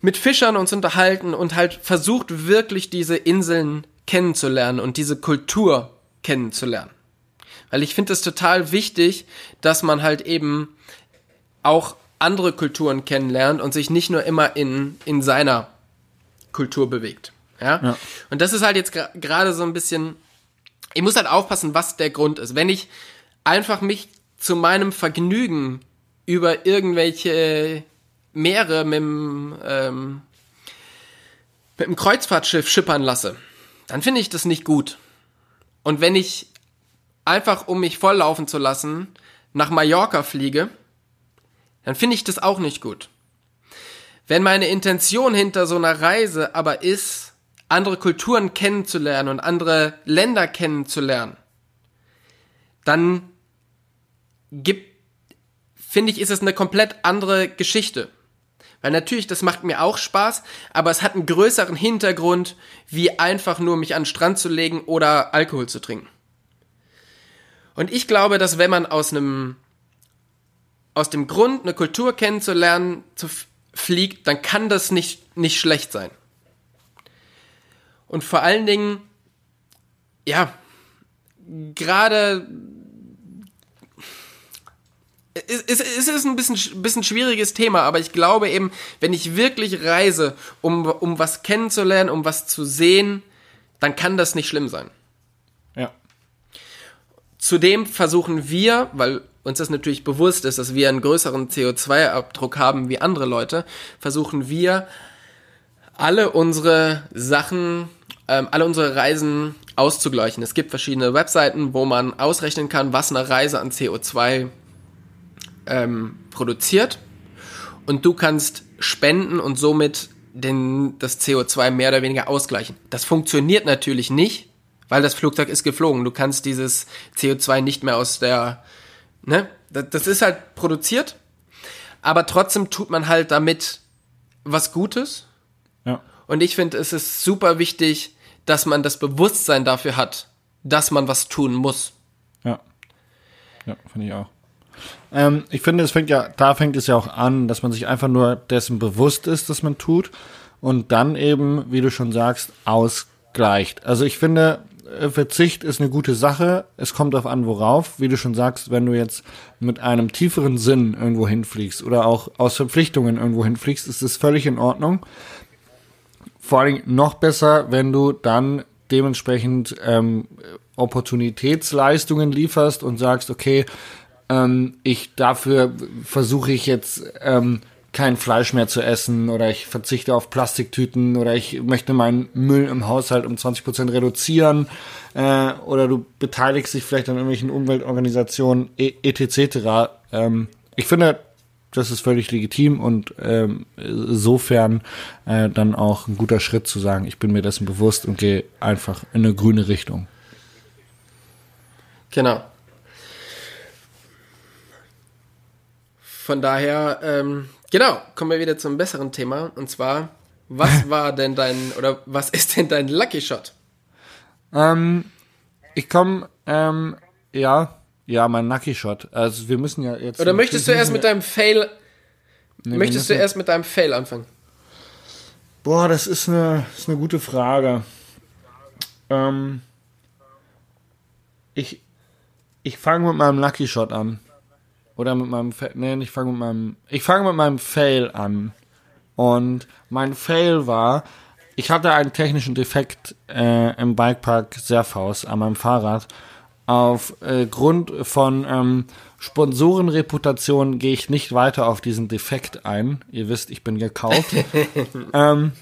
mit Fischern uns unterhalten und halt versucht, wirklich diese Inseln kennenzulernen und diese Kultur kennenzulernen. Weil ich finde es total wichtig, dass man halt eben auch andere Kulturen kennenlernt und sich nicht nur immer in, in seiner Kultur bewegt. Ja? Ja. Und das ist halt jetzt gerade so ein bisschen, ich muss halt aufpassen, was der Grund ist. Wenn ich einfach mich zu meinem Vergnügen über irgendwelche Meere mit dem, ähm, mit dem Kreuzfahrtschiff schippern lasse, dann finde ich das nicht gut. Und wenn ich einfach, um mich volllaufen zu lassen, nach Mallorca fliege, dann finde ich das auch nicht gut. Wenn meine Intention hinter so einer Reise aber ist, andere Kulturen kennenzulernen und andere Länder kennenzulernen, dann gibt, finde ich, ist es eine komplett andere Geschichte. Weil natürlich, das macht mir auch Spaß, aber es hat einen größeren Hintergrund, wie einfach nur mich an den Strand zu legen oder Alkohol zu trinken. Und ich glaube, dass wenn man aus einem, aus dem Grund, eine Kultur kennenzulernen, zu fliegt, dann kann das nicht, nicht schlecht sein. Und vor allen Dingen, ja, gerade es, es, es ist ein bisschen, sch- bisschen schwieriges Thema, aber ich glaube eben, wenn ich wirklich reise, um, um was kennenzulernen, um was zu sehen, dann kann das nicht schlimm sein. Ja. Zudem versuchen wir, weil uns das natürlich bewusst ist, dass wir einen größeren CO2-Abdruck haben wie andere Leute, versuchen wir alle unsere Sachen, ähm, alle unsere Reisen auszugleichen. Es gibt verschiedene Webseiten, wo man ausrechnen kann, was eine Reise an CO2 ähm, produziert. Und du kannst spenden und somit den, das CO2 mehr oder weniger ausgleichen. Das funktioniert natürlich nicht, weil das Flugzeug ist geflogen. Du kannst dieses CO2 nicht mehr aus der, ne? Das, ist halt produziert, aber trotzdem tut man halt damit was Gutes Ja. Und ich finde, es ist super wichtig, dass man das Bewusstsein dafür hat, dass man was tun muss. Ja. Ja, finde ich auch. Ähm, ich finde, es fängt ja, da fängt es ja auch an, dass man sich einfach nur dessen bewusst ist, dass man tut und dann eben, wie du schon sagst, ausgleicht. Also ich finde, Verzicht ist eine gute Sache. Es kommt darauf an, worauf. Wie du schon sagst, wenn du jetzt mit einem tieferen Sinn irgendwo hinfliegst oder auch aus Verpflichtungen irgendwo hinfliegst, ist das völlig in Ordnung. Vor allem noch besser, wenn du dann dementsprechend ähm, Opportunitätsleistungen lieferst und sagst, okay, ähm, ich dafür versuche ich jetzt ähm, kein Fleisch mehr zu essen oder ich verzichte auf Plastiktüten oder ich möchte meinen Müll im Haushalt um 20 Prozent reduzieren äh, oder du beteiligst dich vielleicht an irgendwelchen Umweltorganisationen etc. Ähm, ich finde, das ist völlig legitim und ähm, insofern äh, dann auch ein guter Schritt zu sagen, ich bin mir dessen bewusst und gehe einfach in eine grüne Richtung. Genau. Von daher, ähm, genau, kommen wir wieder zum besseren Thema. Und zwar, was war denn dein, oder was ist denn dein Lucky Shot? Ähm, ich komme, ähm, ja, ja, mein Lucky Shot. Also wir müssen ja jetzt. Oder möchtest du erst mit deinem Fail, Nee, möchtest du erst mit deinem Fail anfangen? Boah, das ist eine, das ist eine gute Frage. Ähm, ich ich fange mit meinem Lucky Shot an. Oder mit meinem, Fa nee, ich fange mit meinem, ich fange mit meinem Fail an. Und mein Fail war, ich hatte einen technischen Defekt äh, im Bikepark Serfaus an meinem Fahrrad. Auf äh, von ähm, Sponsorenreputation gehe ich nicht weiter auf diesen Defekt ein. Ihr wisst, ich bin gekauft. ähm,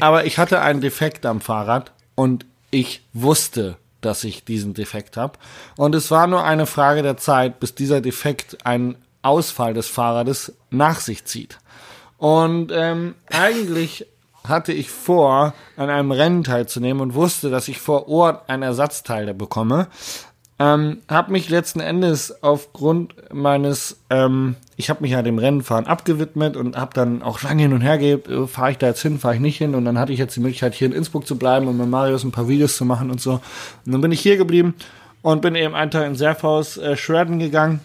aber ich hatte einen Defekt am Fahrrad und ich wusste, dass ich diesen Defekt habe. Und es war nur eine Frage der Zeit, bis dieser Defekt einen Ausfall des Fahrrades nach sich zieht. Und ähm, eigentlich hatte ich vor, an einem Rennen teilzunehmen und wusste, dass ich vor Ort ein Ersatzteil bekomme. Ähm, habe mich letzten Endes aufgrund meines, ähm, ich habe mich ja dem Rennenfahren abgewidmet und habe dann auch lange hin und her ge, fahre ich da jetzt hin, fahre ich nicht hin. Und dann hatte ich jetzt die Möglichkeit hier in Innsbruck zu bleiben und mit Marius ein paar Videos zu machen und so. Und dann bin ich hier geblieben und bin eben einen Tag in Serfaus äh, shredden gegangen.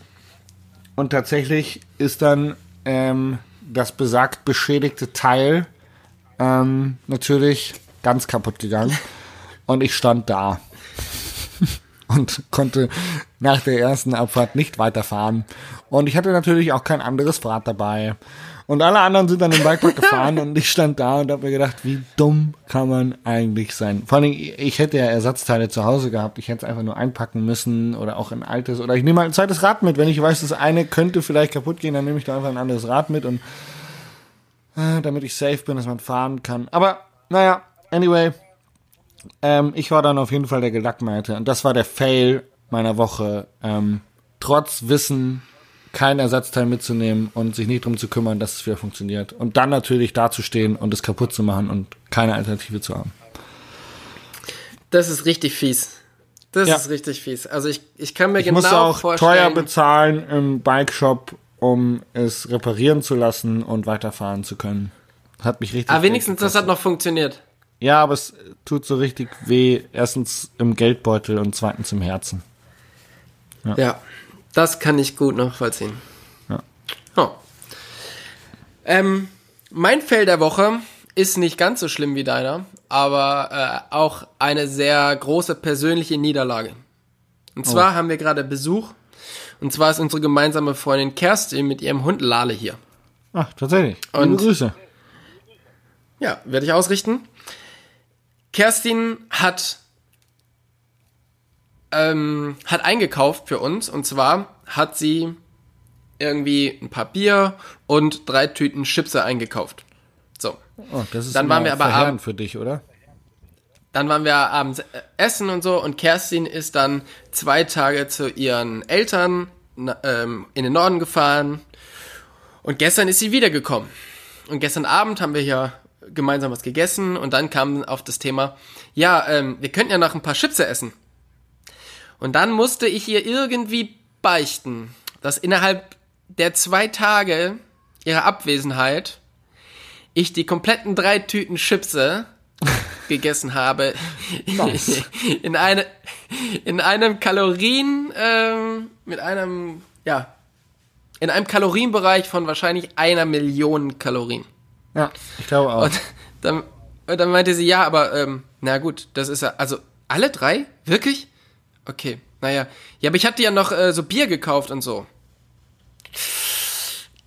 Und tatsächlich ist dann ähm, das besagt beschädigte Teil ähm, natürlich ganz kaputt gegangen. Und ich stand da und konnte nach der ersten Abfahrt nicht weiterfahren. Und ich hatte natürlich auch kein anderes Rad dabei. Und alle anderen sind dann im Bikepark gefahren und ich stand da und habe mir gedacht, wie dumm kann man eigentlich sein? Vor allem, ich hätte ja Ersatzteile zu Hause gehabt. Ich hätte es einfach nur einpacken müssen oder auch ein altes. Oder ich nehme halt ein zweites Rad mit. Wenn ich weiß, das eine könnte vielleicht kaputt gehen, dann nehme ich da einfach ein anderes Rad mit und äh, damit ich safe bin, dass man fahren kann. Aber naja, anyway, ähm, ich war dann auf jeden Fall der Gelackmeite. Und das war der Fail meiner Woche. Ähm, trotz Wissen, kein Ersatzteil mitzunehmen und sich nicht drum zu kümmern, dass es wieder funktioniert. Und dann natürlich dazustehen und es kaputt zu machen und keine Alternative zu haben. Das ist richtig fies. Das Ja. ist richtig fies. Also ich, ich kann mir Ich genau musste auch vorstellen. teuer bezahlen im Bike-Shop, um es reparieren zu lassen und weiterfahren zu können. Hat mich richtig. Aber Ah, wenigstens das hat noch funktioniert. Ja, aber es tut so richtig weh. Erstens im Geldbeutel und zweitens im Herzen. Ja. Das kann ich gut nachvollziehen. Ja. Oh. Ähm, mein Fail der Woche ist nicht ganz so schlimm wie deiner, aber äh, auch eine sehr große persönliche Niederlage. Und zwar haben wir gerade Besuch. Und zwar ist unsere gemeinsame Freundin Kerstin mit ihrem Hund Lale hier. Ach, tatsächlich. Liebe Und- Grüße. Ja, werde ich ausrichten. Kerstin hat ähm, hat eingekauft für uns und zwar hat sie irgendwie ein paar Bier und drei Tüten Chipse eingekauft. So, Oh, das ist Dann waren wir aber verheerend abend- für dich, oder? dann waren wir abends äh, essen und so und Kerstin ist dann zwei Tage zu ihren Eltern ähm, in den Norden gefahren und gestern ist sie wiedergekommen. Und gestern Abend haben wir hier gemeinsam was gegessen und dann kam auf das Thema, ja, ähm, wir könnten ja noch ein paar Chipse essen. Und dann musste ich ihr irgendwie beichten, dass innerhalb der zwei Tage ihrer Abwesenheit ich die kompletten drei Tüten Chipse gegessen habe Nice. in eine in einem Kalorien ähm, mit einem ja in einem Kalorienbereich von wahrscheinlich einer Million Kalorien. Ja, ich glaube auch. Und dann, und dann meinte sie, ja, aber ähm, na gut, das ist ja, also alle drei? Wirklich? Okay, naja. Ja, aber ich hatte ja noch äh, so Bier gekauft und so.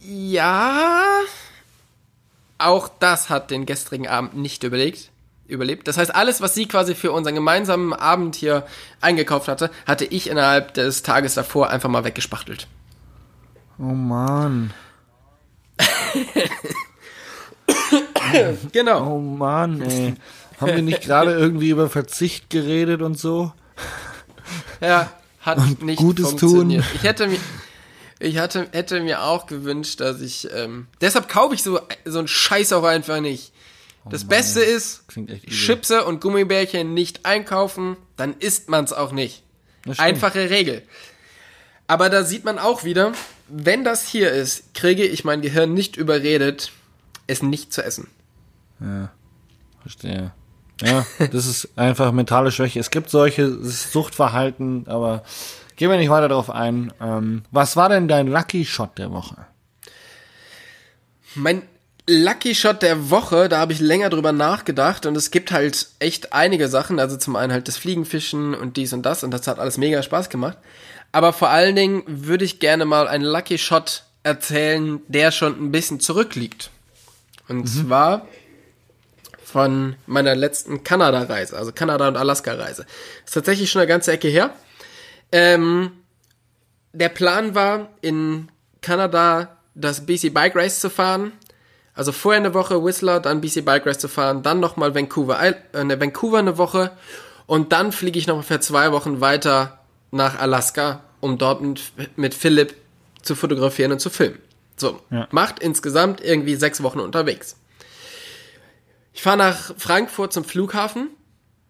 Ja. Auch das hat den gestrigen Abend nicht überlegt, überlebt. Das heißt, alles, was sie quasi für unseren gemeinsamen Abend hier eingekauft hatte, hatte ich innerhalb des Tages davor einfach mal weggespachtelt. oh Mann. Genau. Oh Mann, ey. Haben wir nicht gerade irgendwie über Verzicht geredet und so? Ja, hat Und nicht Gutes funktioniert. tun. Ich hätte mir, ich hatte, hätte mir auch gewünscht, dass ich, ähm, deshalb kaufe ich so, so einen Scheiß auch einfach nicht. Das Beste ist. Chipse und Gummibärchen nicht einkaufen, dann isst man es auch nicht. Einfache Regel. Aber da sieht man auch wieder, wenn das hier ist, kriege ich mein Gehirn nicht überredet, es nicht zu essen. Verstehe. Ja, das ist einfach mentale Schwäche. Es gibt solche Suchtverhalten, aber gehen wir nicht weiter darauf ein. Ähm, was war denn dein Lucky Shot der Woche? Mein Lucky Shot der Woche, da habe ich länger drüber nachgedacht und es gibt halt echt einige Sachen. Also zum einen halt das Fliegenfischen und dies und das und das hat alles mega Spaß gemacht. Aber vor allen Dingen würde ich gerne mal einen Lucky Shot erzählen, der schon ein bisschen zurückliegt. Und zwar von meiner letzten Kanada-Reise, also Kanada- und Alaska-Reise. Ist tatsächlich schon eine ganze Ecke her. Ähm, der Plan war, in Kanada das BC Bike Race zu fahren. Also vorher eine Woche Whistler, dann BC Bike Race zu fahren, dann nochmal Vancouver, äh, ne, Vancouver eine Woche und dann fliege ich nochmal für zwei Wochen weiter nach Alaska, um dort mit, mit Philipp zu fotografieren und zu filmen. So, Ja. macht insgesamt irgendwie sechs Wochen unterwegs. Ich fahre nach Frankfurt zum Flughafen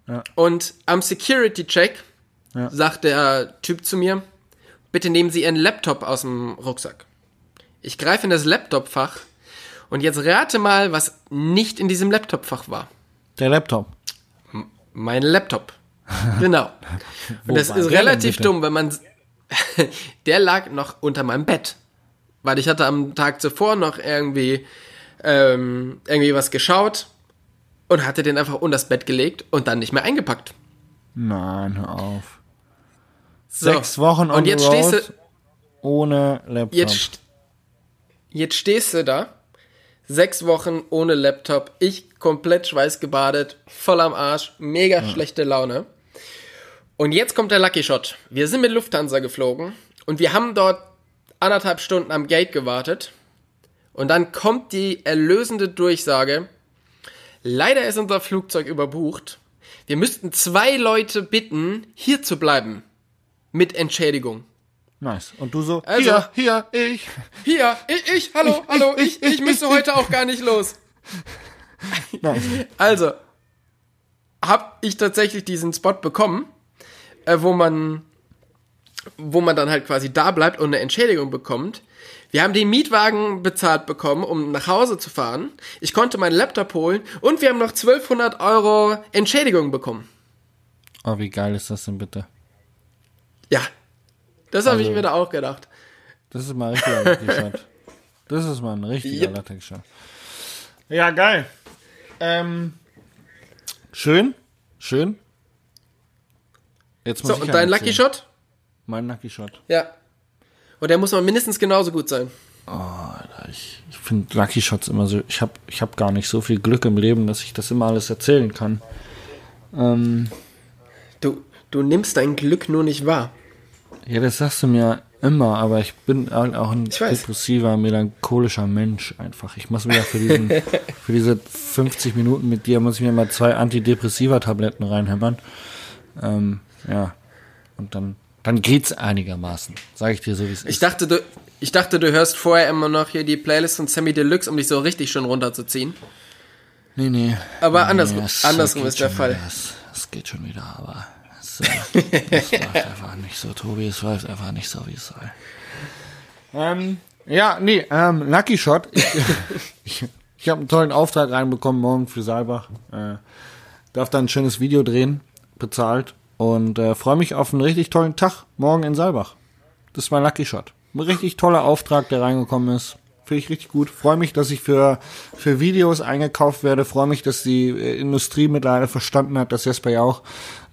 Ja. und am Security-Check Ja. sagt der Typ zu mir, bitte nehmen Sie Ihren Laptop aus dem Rucksack. Ich greife in das Laptopfach und jetzt rate mal, was nicht in diesem Laptopfach war. Der Laptop. Mein Laptop. Genau. Und das ist denn relativ bitte? dumm, wenn man. der lag noch unter meinem Bett. Weil ich hatte am Tag zuvor noch irgendwie, ähm, irgendwie was geschaut und hatte den einfach unter das Bett gelegt und dann nicht mehr eingepackt. Nein, hör auf. So. Sechs Wochen on Und jetzt stehst du, ohne Laptop. Jetzt, jetzt stehst du da, sechs Wochen ohne Laptop, ich komplett schweißgebadet, voll am Arsch, mega schlechte Laune. Und jetzt kommt der Lucky Shot. Wir sind mit Lufthansa geflogen und wir haben dort anderthalb Stunden am Gate gewartet. Und dann kommt die erlösende Durchsage. Leider ist unser Flugzeug überbucht. Wir müssten zwei Leute bitten, hier zu bleiben. Mit Entschädigung. nice. Und du so, Also- hier, hier, ich. Hier, ich, ich hallo, hallo, ich, ich, müsste heute auch gar nicht los. Nice. Also, hab ich tatsächlich diesen Spot bekommen, äh, wo man, wo man dann halt quasi da bleibt und eine Entschädigung bekommt. Wir haben den Mietwagen bezahlt bekommen, um nach Hause zu fahren. Ich konnte meinen Laptop holen und wir haben noch 1200 Euro Entschädigung bekommen. Oh, wie geil ist das denn bitte? Ja, das habe ich Also- mir da auch gedacht. Das ist mal ein richtiger Lucky Shot. Das ist mal ein richtiger Yep. Lucky Shot. Ja, geil. Ähm, schön, schön. Jetzt muss So, ich und dein Lucky. Shot? Mein Lucky Shot. Ja. Und der muss mal mindestens genauso gut sein. Ich, ich finde Lucky Shots immer so. Ich habe ich hab gar nicht so viel Glück im Leben, dass ich das immer alles erzählen kann. Ähm, Du, du nimmst dein Glück nur nicht wahr. ja, das sagst du mir immer, aber ich bin halt auch ein depressiver, melancholischer Mensch einfach. Ich muss mir ja für, diesen, für diese 50 Minuten mit dir, muss ich mir mal zwei Antidepressiva-Tabletten reinhämmern. Ähm, ja, und dann, dann geht's einigermaßen. Sag ich dir so, wie es Ich ist. dachte, du, ich dachte, du hörst vorher immer noch hier die Playlist von Sammy Deluxe, um dich so richtig schon runterzuziehen. Nee, nee. Aber nee, andersrum- es andersrum ist der schon Fall. Wieder, es, es geht schon wieder, aber es, äh, es läuft einfach nicht so, Tobi. Es läuft einfach nicht so, wie es soll. Ähm, ja, nee, ähm, Lucky Shot. Ich, ich, Ich habe einen tollen Auftrag reinbekommen morgen für Saalbach. Äh, darf da ein schönes Video drehen, bezahlt. Und äh, freue mich auf einen richtig tollen Tag morgen in Saalbach. Das ist mein Lucky Shot. Ein richtig toller Auftrag, der reingekommen ist. Finde ich richtig gut. Freue mich, dass ich für, für Videos eingekauft werde. Freue mich, dass die äh, Industrie mittlerweile verstanden hat, dass Jesper ja auch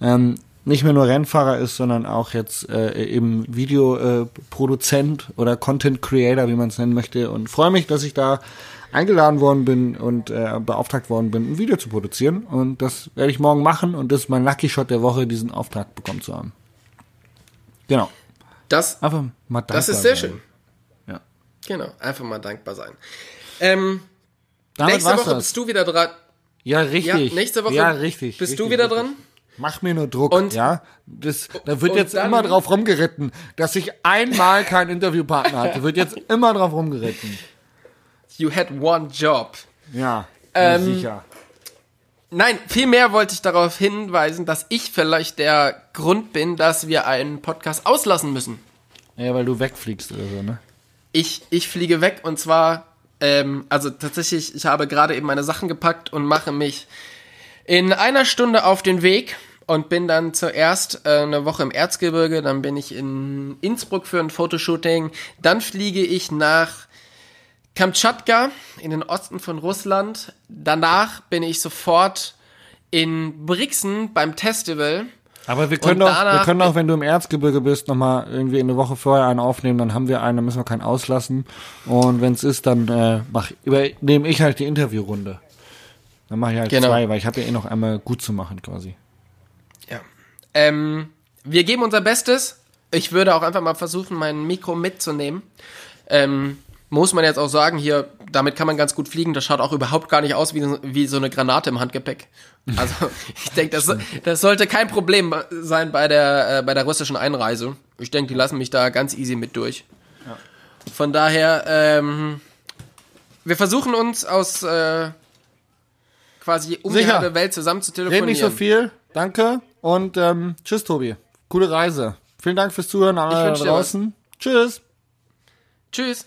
ähm, nicht mehr nur Rennfahrer ist, sondern auch jetzt äh, eben Videoproduzent äh, oder Content Creator, wie man es nennen möchte. Und freue mich, dass ich da eingeladen worden bin und äh, beauftragt worden bin, ein Video zu produzieren. Und das werde ich morgen machen. Und das ist mein Lucky Shot der Woche, diesen Auftrag bekommen zu haben. Genau. Das, Einfach mal dankbar das ist sehr sein. schön. Ja. Genau, einfach mal dankbar sein. Ähm, nächste Woche das. bist du wieder dran. Ja, richtig. Ja, nächste Woche Ja, richtig. bist richtig, du wieder richtig. dran. Mach mir nur Druck, Und- ja. Das, da wird jetzt dann- immer drauf rumgeritten, dass ich einmal keinen Interviewpartner hatte. Wird jetzt immer drauf rumgeritten. You had one job. Ja, Ähm, sicher. Nein, vielmehr wollte ich darauf hinweisen, dass ich vielleicht der Grund bin, dass wir einen Podcast auslassen müssen. Ja, weil du wegfliegst oder so, ne? Ich, ich fliege weg und zwar, ähm, also tatsächlich, ich habe gerade eben meine Sachen gepackt und mache mich in einer Stunde auf den Weg und bin dann zuerst äh, eine Woche im Erzgebirge, dann bin ich in Innsbruck für ein Fotoshooting, dann fliege ich nach Kamtschatka in den Osten von Russland, danach bin ich sofort in Brixen beim Festival. Aber wir können doch, wir können doch, wenn du im Erzgebirge bist, nochmal irgendwie eine Woche vorher einen aufnehmen, dann haben wir einen, dann müssen wir keinen auslassen. Und wenn es ist, dann äh, mach, übernehme ich halt die Interviewrunde. Dann mache ich halt Genau. zwei, weil ich habe ja eh noch einmal gut zu machen quasi. Ja. Ähm, wir geben unser Bestes. Ich würde auch einfach mal versuchen, mein Mikro mitzunehmen. Ähm, muss man jetzt auch sagen, hier, damit kann man ganz gut fliegen. Das schaut auch überhaupt gar nicht aus wie, so- wie so eine Granate im Handgepäck. Also, ich denke, das, das sollte kein Problem sein bei der, äh, bei der russischen Einreise. Ich denke, die lassen mich da ganz easy mit durch. Von daher, ähm, wir versuchen uns aus äh, quasi um die Sicher. halbe Welt zusammen zu Red telefonieren. nicht so viel, danke und ähm, tschüss Tobi. Coole Reise. Vielen Dank fürs Zuhören an Ich alle da wünsch dir was. draußen. Tschüss. Tschüss.